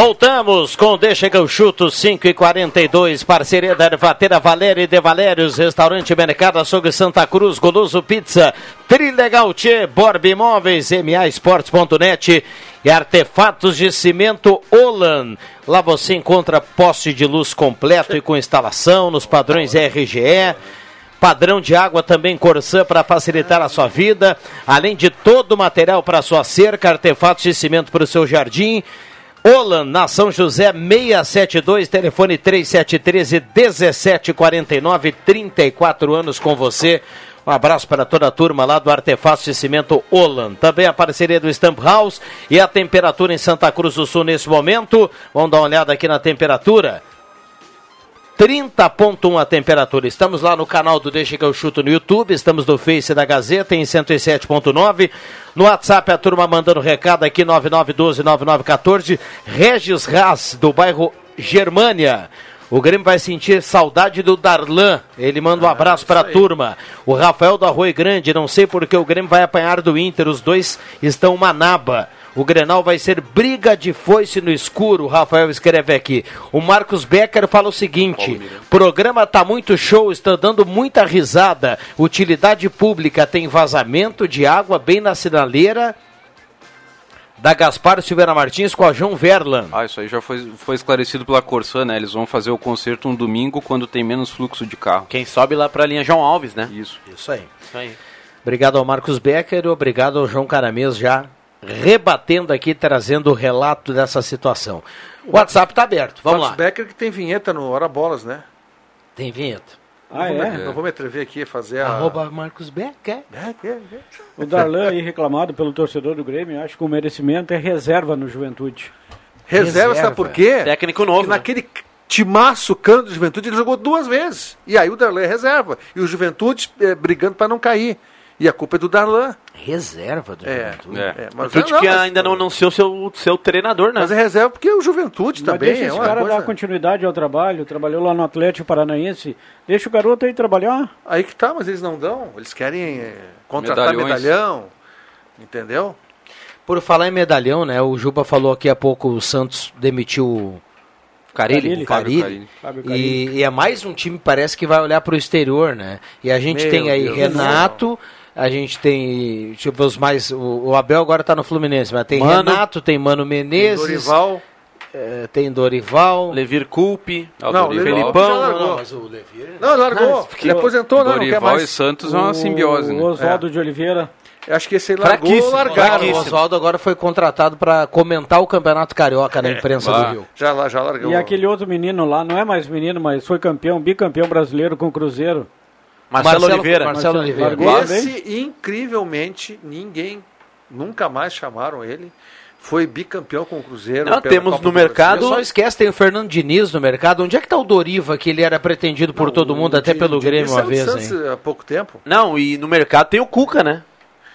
Voltamos com Deixa que eu chuto 5 e 42 parceria da Ervateira Valéria e de Valérios, Restaurante Mercado Açougue Santa Cruz, Goloso Pizza, Trilegal Tchê, Borb Imóveis, MA Esportes.net e Artefatos de Cimento Olan. Lá você encontra poste de luz completo e com instalação nos padrões RGE. Padrão de água também Corsã para facilitar a sua vida, além de todo o material para sua cerca, artefatos de cimento para o seu jardim. Olan, na São José 672, telefone 3713 1749, 34 anos com você. Um abraço para toda a turma lá do Artefatos de Cimento Olan. Também a parceria do Stamp House e a temperatura em Santa Cruz do Sul nesse momento. Vamos dar uma olhada aqui na temperatura. 30.1 a temperatura. Estamos lá no canal do Deixa que eu chuto no YouTube, estamos no Face da Gazeta em 107.9. No WhatsApp a turma mandando recado aqui 99129914. Regis Raz do bairro Germânia. O Grêmio vai sentir saudade do Darlan. Ele manda um abraço para a turma. O Rafael do Arroio Grande, não sei porque o Grêmio vai apanhar do Inter. Os dois estão uma naba. O Grenal vai ser briga de foice no escuro, o Rafael escreve aqui. O Marcos Becker fala o seguinte: programa tá muito show, está dando muita risada. Utilidade pública tem vazamento de água bem na sinaleira da Gaspar Silveira Martins com a João Verlan. Ah, isso aí já foi, foi esclarecido pela Corsã, né? Eles vão fazer o concerto um domingo quando tem menos fluxo de carro. Quem sobe lá pra linha João Alves, né? Isso. Isso aí. Isso aí. Obrigado ao Marcos Becker obrigado ao João Caramês já rebatendo aqui, trazendo o relato dessa situação. O WhatsApp está aberto, vamos Marcos lá. Becker que tem vinheta no Hora Bolas, né? Tem vinheta. Ah, Não vou é? me- Não vou me atrever aqui a fazer a... Arroba Marcos Becker. Becker, Becker. O Darlan aí reclamado pelo torcedor do Grêmio, acho que o merecimento é reserva no Juventude. Reserva, Reserva. sabe por quê? Técnico novo. Porque naquele timaço cano do Juventude ele jogou duas vezes. E aí o Darlan é reserva. E o Juventude eh, brigando para não cair. E a culpa é do Darlan. Reserva do É, Juventude. É. é, mas, Juventude não, que mas- ainda não anunciou seu, seu treinador, né? Mas é reserva porque o Juventude Mas também deixa é esse uma cara coisa... dar continuidade ao trabalho, trabalhou lá no Atlético Paranaense. Deixa o garoto aí trabalhar. Aí que tá, mas eles não dão. Eles querem eh, contratar Medalhões. medalhão. Entendeu? Por falar em medalhão, né? O Juba falou aqui há pouco, o Santos demitiu o Carilli, Carille. o Carille. Fábio Fábio Carille. E, e é mais um time, parece que vai olhar para o exterior, né? E a gente Meu tem aí Deus Renato, a gente tem, deixa eu ver os mais, o, o Abel agora tá no Fluminense, mas tem Mano. Renato, tem Mano Menezes, Dorival. eh, tem Dorival, Levir Culpe. Ah, o Não, Dorival- Felipão. Já largou. não, mas o Levir... Não, largou. ele aposentou, não, não quer Dorival e mais. Santos é uma simbiose, o né? Oswaldo de Oliveira. Eu acho que esse aí largou, Fraquíssimo, largaram. O Oswaldo agora foi contratado para comentar o Campeonato Carioca na imprensa bah. do Rio. Já, lá- já largou. E aquele outro menino lá, não é mais menino, mas foi campeão, bicampeão brasileiro com o Cruzeiro. Marcelo, Oliveira. Marcelo Oliveira. Esse, incrivelmente, ninguém, nunca mais chamaram ele. Foi bicampeão com o Cruzeiro. Não, temos Copa no mercado- só esquece, tem o Fernando Diniz no mercado. Onde é que tá o Doriva, que ele era pretendido por todo mundo, até pelo Grêmio uma vez, Santos? Há pouco tempo. Não, e no mercado tem o Cuca, né?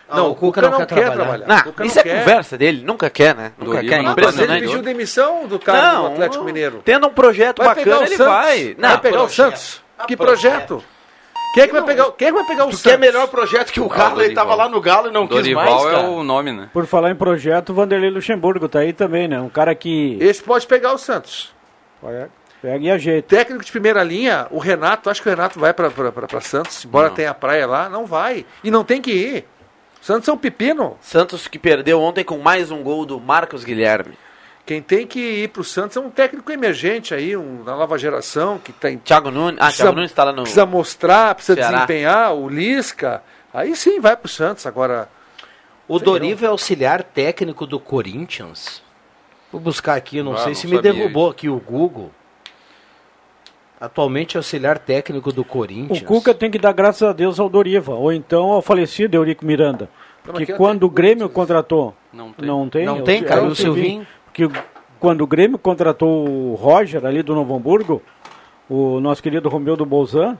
Não, o Cuca não quer trabalhar. Não, O Cuca isso não é quer. conversa dele, nunca quer, né? Nunca Doriva quer, não Mas ele pediu demissão do cara do Atlético Mineiro. Tendo um projeto Vai bacana, ele Santos. vai. vai pegar o Santos. Que projeto? Quem é que vai pegar, quem é que vai pegar o Tu Santos? quer melhor projeto que o Galo, ele Dorival. tava lá no Galo e não quis Dorival mais, é cara. o nome, né? Por falar em projeto, o Vanderlei Luxemburgo tá aí também, né? Um cara que Esse pode pegar o Santos. pega e ajeita. Técnico de primeira linha, o Renato, acho que o Renato vai pra- pra pra- pra Santos, embora tenha a praia lá, não vai. E não tem que ir. Santos é um pepino. Santos que perdeu ontem com mais um gol do Marcos Guilherme. Quem tem que ir pro Santos é um técnico emergente aí, um da nova geração, que tem, Thiago Nunes. Ah, Precisa- Thiago Nunes está lá no. precisa mostrar, precisa Ceará. desempenhar, o Lisca. Aí sim vai pro Santos. Agora, O Doriva é auxiliar técnico do Corinthians. Vou buscar aqui, eu não Ah, sei não se me derrubou aqui o Google. Atualmente é auxiliar técnico do O Corinthians. Cuca tem que dar graças a Deus ao Doriva, ou então ao falecido Eurico Miranda. Não, Que eu quando o Grêmio Corinthians. contratou. Não tem. Não tem? Não tem, não o Silvinho. O- quando o Grêmio contratou o Roger ali do Novo Hamburgo, o nosso querido Romeu Bolzan,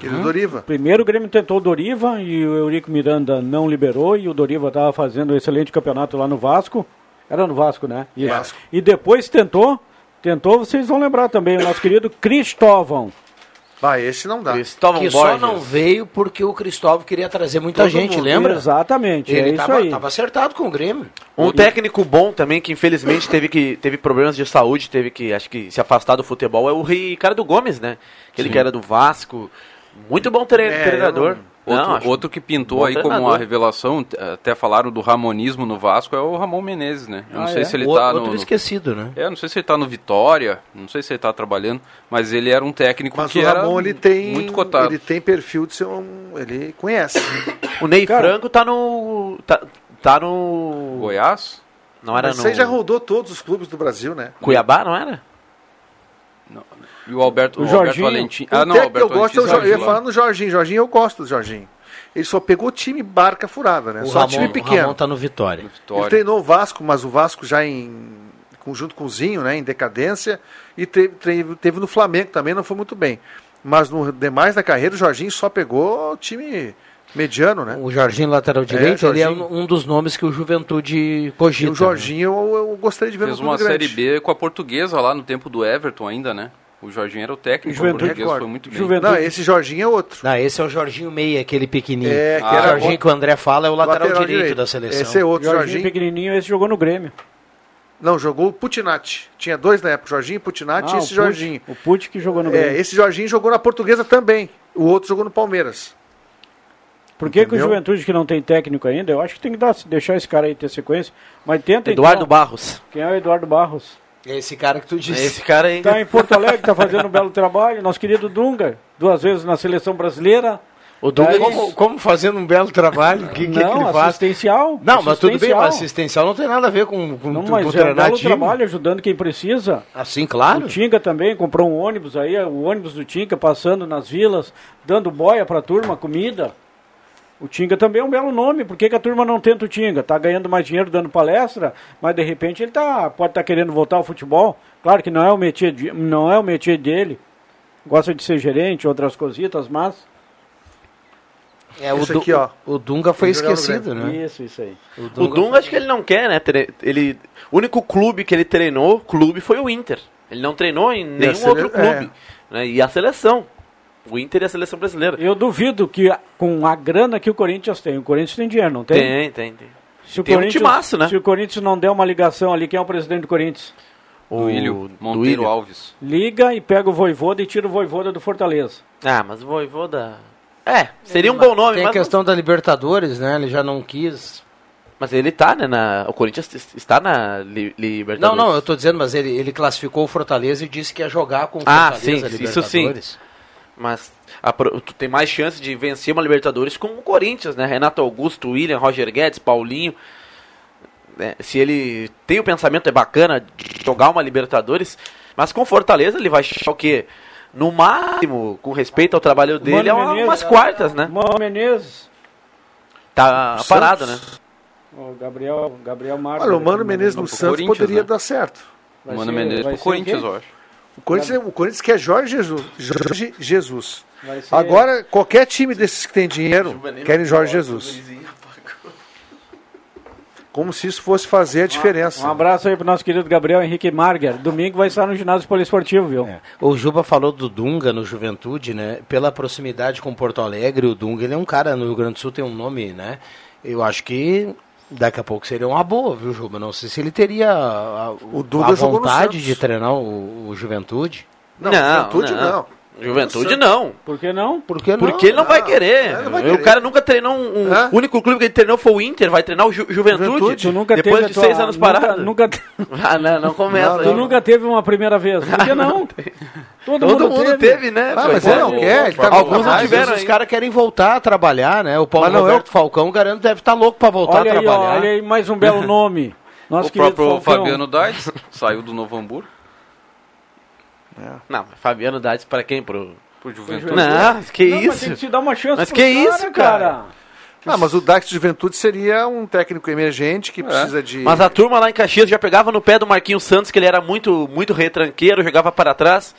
querido Doriva. primeiro o Grêmio tentou o Doriva e o Eurico Miranda não liberou e o Doriva estava fazendo um excelente campeonato lá no Vasco. Era no Vasco, né? Isso. Vasco. E depois tentou, tentou, vocês vão lembrar também, o nosso querido Cristóvão. Bah, esse não dá. Cristóvão Que só Borges. não veio porque o Cristóvão queria trazer muita Todo gente, mundo. lembra? Exatamente, é Ele isso tava, aí. tava acertado com o Grêmio. Um técnico bom também, que infelizmente teve, que, teve problemas de saúde, teve que, acho que, se afastar do futebol, é o Ricardo Gomes, né? Aquele que era do Vasco. Muito bom tre É, treinador. eu Outro, Não, acho outro que pintou bom aí como treinador. uma revelação, t- até falaram do ramonismo no Vasco, é o Ramon Menezes, né? Eu não Ah, sei é? se ele O- tá outro no... esquecido, né? É, não sei se ele tá no Vitória, não sei se ele tá trabalhando, mas ele era um técnico Mas que o era Ramon ele tem, muito cotado. ele tem perfil de ser um. Ele conhece. O Ney Cara- Franco tá no. Tá, tá no. Goiás? Não era Mas no. Você já rodou todos os clubes do Brasil, né? Cuiabá, não era? E o Alberto, O o Alberto Jorginho. Valentim. O Ah, não, que eu Alberto gosto é o Valentim Jorginho. Eu ia falar no Jorginho. Jorginho, eu gosto do Jorginho. Ele só pegou time barca furada, né? O só Ramon, time o pequeno. Ramon tá no Vitória. Ele Vitória. treinou o Vasco, mas o Vasco já em conjunto com o Zinho, né, em decadência, e teve, teve, teve no Flamengo também, não foi muito bem. Mas no demais da carreira, o Jorginho só pegou time mediano, né? O Jorginho, lateral direito, ele é Jorginho. um, um dos nomes que o Juventude E cogita. o Jorginho eu, eu gostaria de ver Fez no uma clube Série grande. B com a portuguesa lá no tempo do Everton ainda, né? O Jorginho era o técnico, Juventude o português foi muito bem. Juventude. Não, esse Jorginho é outro. Não, esse é o Jorginho Meia, aquele pequenininho. É, que o era Jorginho que o André fala é o lateral, direito, da seleção. Esse é outro Jorginho, Jorginho. pequenininho, esse jogou no Grêmio. Não, jogou o Putinati. Tinha dois na época, Jorginho Putinati Ah, e o esse Pucci- Jorginho. O Pucci que jogou no É, Grêmio. esse Jorginho jogou na portuguesa também. O outro jogou no Palmeiras. Por que, que o? Juventude que não tem técnico ainda? Eu acho que tem que dar, deixar esse cara aí ter sequência. Mas tenta Eduardo então. Barros. Quem é o Eduardo Barros? É esse cara que tu disse. Esse cara aí. Está em Porto Alegre, está fazendo um belo trabalho. Nosso querido Dunga, duas vezes na seleção brasileira. O Dunga, como, como fazendo um belo trabalho? O que, que, que não, ele faz? assistencial. Não, mas tudo bem, assistencial. mas assistencial não tem nada a ver com, com, Não, com mas é um treinar belo time. trabalho ajudando quem precisa. Assim, claro. O Tinga também comprou um ônibus aí, o ônibus do Tinga passando nas vilas, dando boia pra turma, comida. O Tinga também é um belo nome, por que, que a turma não tenta o Tinga? Tá ganhando mais dinheiro dando palestra, mas de repente ele tá, pode estar querendo voltar ao futebol. Claro que não é o métier, de- não é o métier dele. Gosta de ser gerente, outras cositas, mas. É, o, aqui, ó. o Dunga foi esquecido, né? Isso, isso aí. O Dunga acho que ele não quer, né? Ele, o único clube que ele treinou, clube, foi o Inter. Ele não treinou em nenhum sele- outro clube. né? E a seleção. O Inter e a seleção brasileira. Eu duvido que com a grana que o Corinthians tem, o Corinthians tem dinheiro, não tem? Tem, tem, tem. Se o Tem um Corinthians, timaço, né? Se o Corinthians não der uma ligação ali, quem é o presidente do Corinthians? Do Ilho, Monteiro Ilho. Alves. Liga e pega o Voivoda e tira o Voivoda do Fortaleza. Ah, mas o Voivoda... É, seria um bom nome, Tem a questão da Libertadores, né? Ele já não quis. mas ele tá, né? Na, o Corinthians est- está na li, Não, Libertadores. não, eu tô dizendo, mas ele, ele classificou o Fortaleza e disse que ia jogar com o Ah, Fortaleza sim, a isso sim. Mas a tu tem mais chance de vencer uma Libertadores com o Corinthians, né? Renato Augusto, William, Roger Guedes, Paulinho. né? Se ele tem o pensamento, é bacana de jogar uma Libertadores, mas com Fortaleza ele vai achar o quê? No máximo, com respeito ao trabalho dele, é Mano uma- Menezes, umas quartas, né? Mano Menezes. Tá Santos. parado, né? O Gabriel, Gabriel Marques. Olha, o Mano Menezes no pro Santos poderia né? dar certo. Vai Mano ser- Menezes pro Corinthians, eu acho. O Corinthians, o Corinthians quer Jorge Jesus. Jorge Jesus. Ser- Agora, qualquer time desses que tem dinheiro querem Jorge Jesus. Como se isso fosse fazer a diferença. Um abraço aí pro nosso querido Gabriel Henrique Marger. Domingo vai estar no ginásio poliesportivo, viu? É. O Juba falou do Dunga no Juventude, né? Pela proximidade com Porto Alegre, o Dunga ele é um cara no Rio Grande do Sul tem um nome, né? Eu acho que daqui a pouco seria uma boa, viu, Juba? Não sei se ele teria a, a vontade de treinar o, o Juventude. Não, Juventude não. Juventude não. Por que não? Por que não? Porque ele não vai querer. ele não vai O querer. cara nunca treinou um. um- Hã? O único clube que ele treinou foi o Inter, vai treinar o Ju- Juventude. Juventude. Tu nunca Depois teve de tua- seis anos nunca- parado. Nunca, te- Ah, não, não começa. Não, tu nunca teve uma primeira vez. Por que não? Todo, Todo mundo teve, né? Ah, mas é. ele não quer, ele tá Alguns não tiveram Os caras querem voltar a trabalhar, né? O Paulo Mas não é o- Roberto Falcão, garanto, deve estar louco para voltar Olha a aí, ó, trabalhar. olha aí, mais um belo nome. Nosso O próprio Falcão. Fabiano Dais saiu do Novo Hamburgo Não, mas Fabiano Dades pra quem? Pro. pro Juventude. Não, que Não, mas tem isso? que se dar uma chance Mas pro que isso, cara? Ah, mas o Dax de Juventude seria um técnico emergente que precisa de. Mas a turma lá em Caxias já pegava no pé do Marquinhos Santos, que ele era muito, muito retranqueiro, jogava para trás.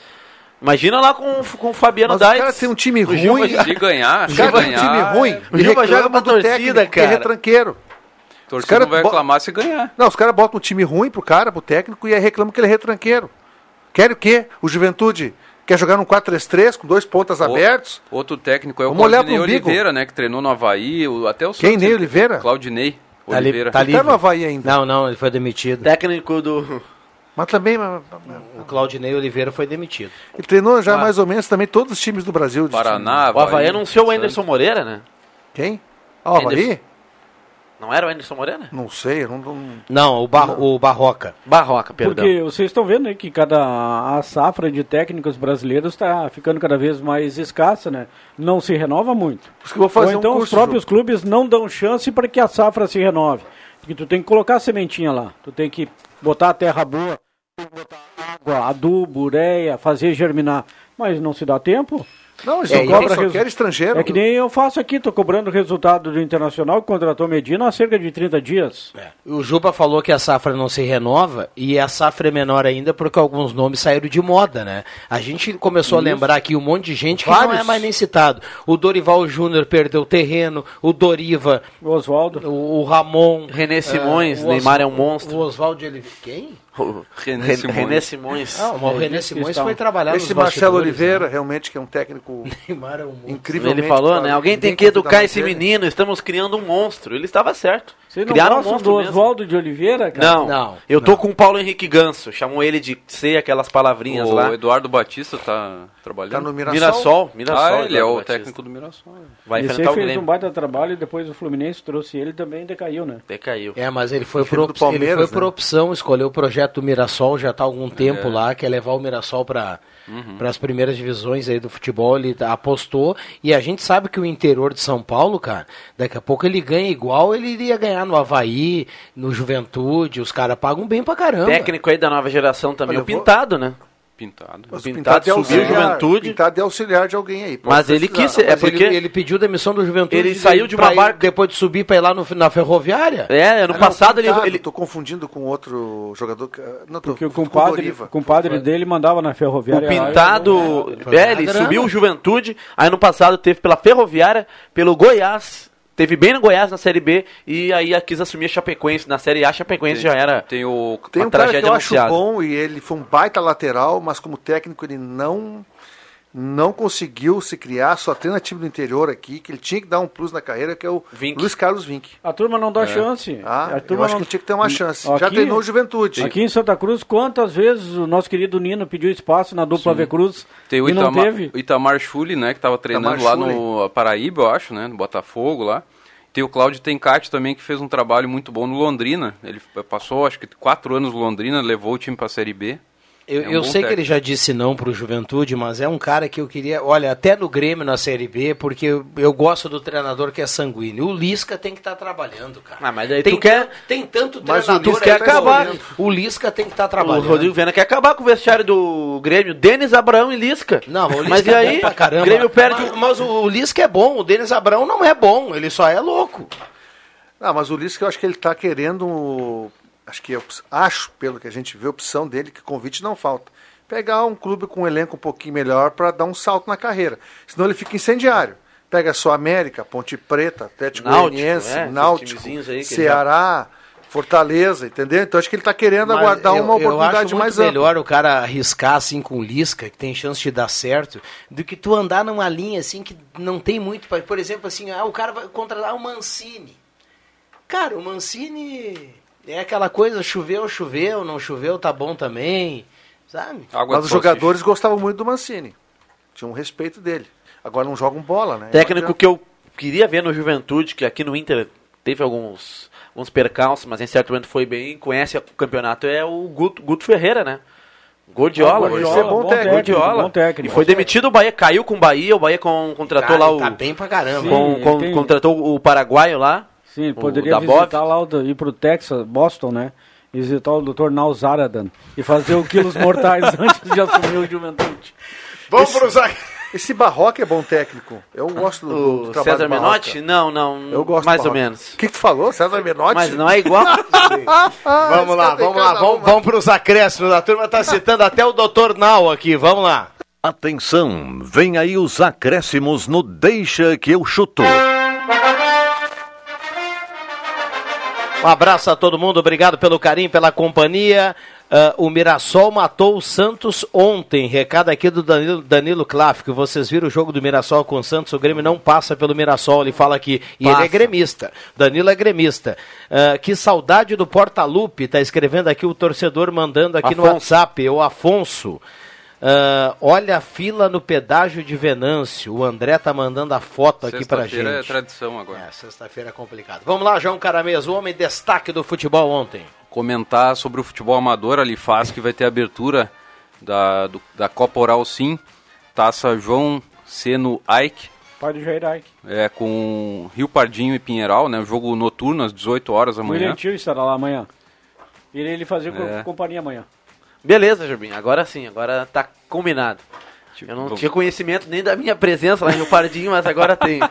Imagina lá com, com o Fabiano Mas os Dais. caras têm um time O ruim. vai- Se ganhar, Os se caras têm um ganhar, time ruim. O jogar reclamam pra torcida, técnico, que é cara. retranqueiro. a torcida caras não vai bo- reclamar se ganhar. Não, os caras botam um time ruim pro cara, pro técnico, e aí reclamam que ele é retranqueiro. Quer o quê? O Juventude quer jogar num 4-3-3 com dois pontas abertos? Outro técnico é o Vamos Claudinei. Oliveira, né? Que treinou no Havaí, o- até o Quem, Santos, Ney ele- Oliveira? Claudinei Tá li- Oliveira. tá Ele tá no Havaí ainda. Não, não, ele foi demitido. Técnico do. Mas também, mas- O Claudinei Oliveira foi demitido. ele treinou já mais ou menos também todos os times do Brasil. de- Paraná, O Havaí Havaí, anunciou o. Anderson Moreira, né? Quem? Ah, o Havaí? Anderson. Não era o Anderson Moreira? Não sei, eu não, não- Não, o, Bar o Barroca. Barroca, perdão. Porque vocês estão vendo aí que cada a safra de técnicos brasileiros está ficando cada vez mais escassa, né? Não se renova muito. Ou um então os curso, próprios Ju. clubes não dão chance para que a safra se renove. Porque tu tem que colocar a sementinha lá, tu tem que botar a terra boa, botar água, adubo, ureia, fazer germinar. Mas não se dá tempo. Não, eles É, não e cobram, só querem estrangeiro. É que nem eu faço aqui, tô cobrando o resultado do Internacional que contratou Medina há cerca de 30 dias. O Juba falou que a safra não se renova e a safra é menor ainda porque alguns nomes saíram de moda, né? A gente começou a lembrar aqui um monte de gente que não é Vários. mais nem citado. O Dorival Júnior perdeu terreno, o Doriva, O Oswaldo. o, o Ramon. René Simões, o Neymar Os- é um monstro. O Oswaldo Oliveira. Quem? O René René Simões. René Simões. Ah, o René Simões estavam- foi trabalhar Esse nos Marcelo bastidores, Oliveira, realmente, que é um técnico né? Neymar é um incrivelmente... Ele falou, né? Alguém tem que educar esse menino, estamos criando um monstro. Ele estava certo. Vocês não Criaram um do. Oswaldo de Oliveira, cara? Não, Não, eu tô não. com o Paulo Henrique Ganso. Chamou ele de C, aquelas palavrinhas O lá. Eduardo Batista tá trabalhando. Tá no Mirassol. Mirassol. Mirassol. Ah, ele é o Batista. técnico do Mirassol. Vai enfrentar o fez Grêmio. um baita trabalho e depois o Fluminense trouxe ele e também decaiu, né? Decaiu. É, mas ele foi, por, op- ele Palmeiras, foi por né? opção, escolheu o projeto do Mirassol, já está há algum tempo É. lá, quer levar o Mirassol para as primeiras divisões aí do futebol, ele tá- apostou, e a gente sabe que o interior de São Paulo, cara, daqui a pouco ele ganha igual ele iria ganhar no Havaí, no Juventude, os caras pagam bem pra caramba. Técnico aí da nova geração também, Olha, o eu vou- Pintado, né? Pintado. O Mas Pintado é subiu Juventude. Pintado é auxiliar de alguém aí. Mas ele precisar. quis é Mas porque- ele, ele pediu demissão do Juventude Ele de- saiu de uma barca- depois de subir para ir lá no, na ferroviária. É, ano Ah, não, passado ele, Pintado, ele, Tô confundindo com outro jogador. que- Não, tô, Porque o com compadre, Doriva. o compadre dele mandava na o ferroviária. lá, Pintado, é, ele subiu o Juventude, aí no passado teve pela Ferroviária, pelo Goiás, teve bem no Goiás na Série B, e aí quis assumir a Chapecoense, na Série A, a Chapecoense já era Tem o. Tem uma um cara que eu tragédia acho anunciada. bom e ele foi um baita lateral, mas como técnico ele não não conseguiu se criar, só treina time do interior aqui, que ele tinha que dar um plus na carreira, que é o Vink. Luiz Carlos Vink. A turma não dá chance. Ah, a eu turma acho não... que tinha que ter uma chance. Já Aqui- treinou o Juventude. Aqui em Santa Cruz, quantas vezes o nosso querido Nino pediu espaço na dupla V Cruz Tem o e não Itamar, teve? o Itamar Schulli, né? Que tava treinando Itamar lá no Paraíba, eu acho, né? No Botafogo lá. Tem o Cláudio Tencati também, que fez um trabalho muito bom no Londrina. Ele passou, acho que, quatro anos no Londrina, levou o time pra Série B. Eu, É um eu sei que técnico. ele já disse não pro Juventude, mas é um cara que eu queria. Olha, até no Grêmio na Série B, porque eu, eu gosto do treinador que é sanguíneo. O Lisca tem que estar trabalhando, cara. Ah, mas aí tem, tu quer- tem tanto Mas o treinador Lisca quer aí acabar. O Lisca tem que estar O trabalhando. Rodrigo Viana quer acabar com o vestiário do Grêmio. Denis, Abraão e Lisca. Não, mas o Lisca Mas é aí, bom pra caramba. o Grêmio perde Mas, mas o, o Lisca é bom, o Denis Abrão não é bom, ele só é louco. Ah, mas o Lisca eu acho que ele está querendo. Acho que é acho, pelo que a gente vê, a opção dele, que convite não falta. Pegar um clube com um elenco um pouquinho melhor para dar um salto na carreira. Senão ele fica incendiário. Pega só América, Ponte Preta, Atlético Náutico, Goianiense, é, Náutico, timezinhos aí que Ceará, Fortaleza, entendeu? Então acho que ele está querendo Mas aguardar eu- uma eu oportunidade acho mais ampla. melhor o cara arriscar assim com o Lisca, que tem chance de dar certo, do que tu andar numa linha assim que não tem muito. pra- Por exemplo, assim, ah, o cara vai contratar o Mancini. Cara, o Mancini é aquela coisa, choveu, choveu, não choveu, tá bom também, sabe? Água Mas os jogadores gostavam muito do Mancini. Tinham um respeito dele. Agora não jogam bola, né? Técnico que eu queria ver no Juventude, que aqui no Inter teve alguns, alguns percalços, mas em certo momento foi bem, conhece o campeonato, é o Guto, Guto Ferreira, né? Gordiola, Ah, Gordiola, é bom técnico, Gordiola. bom técnico. E foi demitido o Bahia, caiu com o Bahia, o Bahia com- contratou Cara, lá o. tá bem pra caramba. Sim, com- tem- Contratou o paraguaio lá. Sim, ele poderia visitar lá, o, ir pro Texas, Boston, né? Visitar o Dr. Nalzaradan e fazer o quilos mortais antes de assumir o Juventude. Vamos pro Zac. Esse Barroca é bom técnico. Eu gosto do, do trabalho César do. Menotti? Não, não. Eu gosto Mais ou menos. O que, que tu falou? César Menotti? Mas não é igual. Vamos lá, vamos lá, vamos, vamos pros acréscimos. A turma tá citando até o Dr. Nau aqui, vamos lá. Atenção, vem aí os acréscimos no Deixa que eu chuto. Um abraço a todo mundo, obrigado pelo carinho, pela companhia. Ah, o Mirassol matou o Santos ontem. Recado aqui do Danilo, Danilo Klaff, que vocês viram o jogo do Mirassol com o Santos. O Grêmio não passa pelo Mirassol, ele fala aqui. E ele é Passa. gremista. Danilo é gremista. Ah, que saudade do Portalupe, tá escrevendo aqui o torcedor mandando aqui no Afonso. WhatsApp, o Afonso. Ah, olha a fila no pedágio de Venâncio. O André tá mandando a foto aqui pra Sexta-feira é gente. tradição agora. É, sexta-feira é complicado. Vamos lá, João Caramês, o homem destaque do futebol ontem. Comentar sobre o futebol amador ali faz que vai ter abertura da, do- da Copa Oral Sim, taça João Seno Ike, Pai do Jair Aik. é, com Rio Pardinho e Pinheiral, né? Um jogo noturno às 18 horas da O William manhã. Tio estará lá amanhã. Irei ele fazer É. companhia amanhã. Beleza, Jubim. Agora sim, agora tá combinado. Eu não tinha conhecimento nem da minha presença lá em Rio Pardinho, mas agora tem.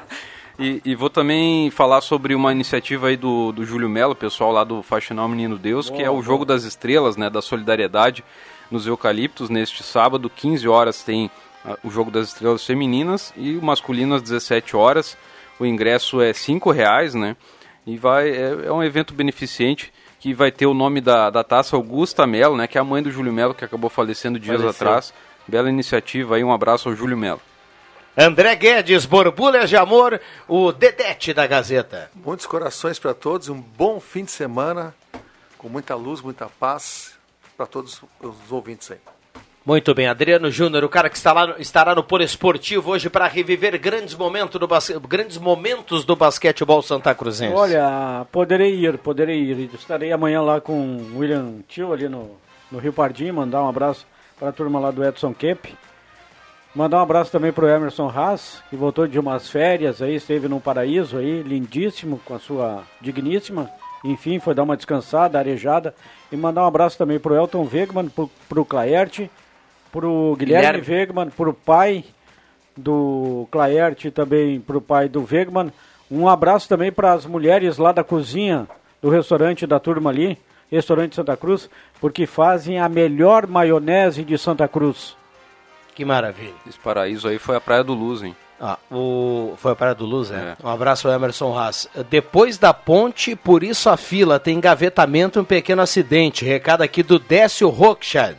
E, e vou também falar sobre uma iniciativa aí do, do Júlio Melo, pessoal lá do Faxinal Menino Deus, que é o Jogo das Estrelas, né, da Solidariedade nos Eucaliptos. Neste sábado, 15 horas, tem ah, o Jogo das Estrelas femininas e o masculino às 17 horas. O ingresso é R$ reais, né? E vai, é, é um evento beneficente que vai ter o nome da, da taça Augusta Melo, né, que é a mãe do Júlio Melo, que acabou falecendo dias Faleceu. atrás. Bela iniciativa aí, um abraço ao Júlio Melo. André Guedes, borbulhas de amor, o Dedete da Gazeta. Muitos corações para todos, um bom fim de semana, com muita luz, muita paz para todos os ouvintes aí. Muito bem, Adriano Júnior, o cara que está lá, estará no Polo Esportivo hoje para reviver grandes momentos, do basque- grandes momentos do basquetebol Santa Cruzense. Olha, poderei ir, poderei ir. Estarei amanhã lá com o William Tio ali no, no Rio Pardinho, mandar um abraço para a turma lá do Edson Kemp. Mandar um abraço também para o Emerson Haas, que voltou de umas férias aí, esteve num paraíso aí, lindíssimo, com a sua digníssima. Enfim, foi dar uma descansada, arejada. E mandar um abraço também para o Elton Wegman, para o Claerte, para o Guilherme, Guilherme. Wegman, para o pai do Claerte e também para o pai do Wegman. Um abraço também para as mulheres lá da cozinha do restaurante da turma ali, restaurante Santa Cruz, porque fazem a melhor maionese de Santa Cruz. Que maravilha. Esse paraíso aí foi a Praia do Luz, hein? Ah, o... Foi a Praia do Luz, né? É. Um abraço Emerson Haas. Depois da ponte, por isso a fila tem engavetamento e um pequeno acidente. Recado aqui do Décio Rockshire.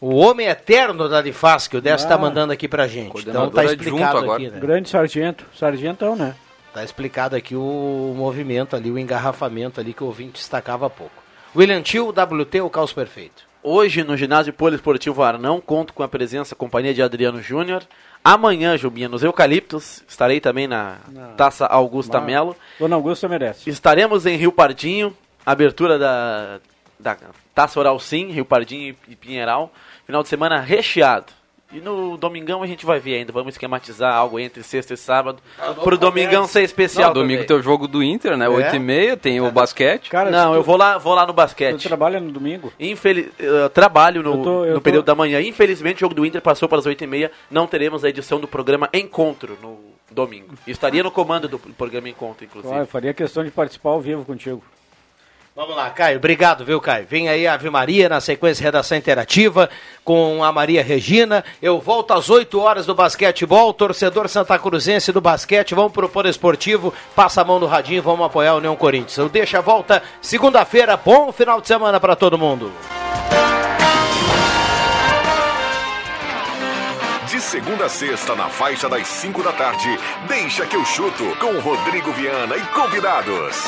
O homem eterno da Lifaz, que o Décio está Ah. mandando aqui pra gente. Então tá adjunto explicado agora. aqui, né? Grande sargento, sargentão, né? Tá explicado aqui o movimento ali, o engarrafamento ali que o ouvinte destacava há pouco. William Tio, WT, o caos perfeito. Hoje, no ginásio poliesportivo Arnão, conto com a presença, a companhia de Adriano Júnior. Amanhã, Jubinha, nos Eucaliptos, estarei também na Taça Augusta Ah. Melo. Dona Augusta merece. Estaremos em Rio Pardinho, abertura da, da Taça Oral Sim, Rio Pardinho e Pinheiral. Final de semana recheado. E no domingão a gente vai ver ainda. Vamos esquematizar algo entre sexta e sábado. pro domingão ser especial. Não, domingo também. tem o jogo do Inter, né? É? 8h30, tem o basquete. Cara, Não, eu tu- vou lá, vou lá no Tu basquete. trabalha no domingo? Infeliz... eu trabalho no, Eu tô- eu no tô- período da manhã. Infelizmente, o jogo do Inter passou para as 8h30. Não teremos a edição do programa Encontro no domingo. Estaria no comando do programa Encontro, inclusive. Ah, eu faria questão de participar ao vivo contigo. Vamos lá, Caio. Obrigado, viu, Caio? Vem aí a Ave Maria na sequência Redação Interativa com a Maria Regina. Eu volto às 8 horas do basquetebol. Torcedor Santa Cruzense do basquete. Vamos pro Polo Esportivo. Passa a mão no radinho. Vamos apoiar o União Corinthians. Eu deixo a volta segunda-feira. Bom final de semana para todo mundo. De segunda a sexta, na faixa das 5 da tarde, deixa que eu chuto com Rodrigo Viana e convidados.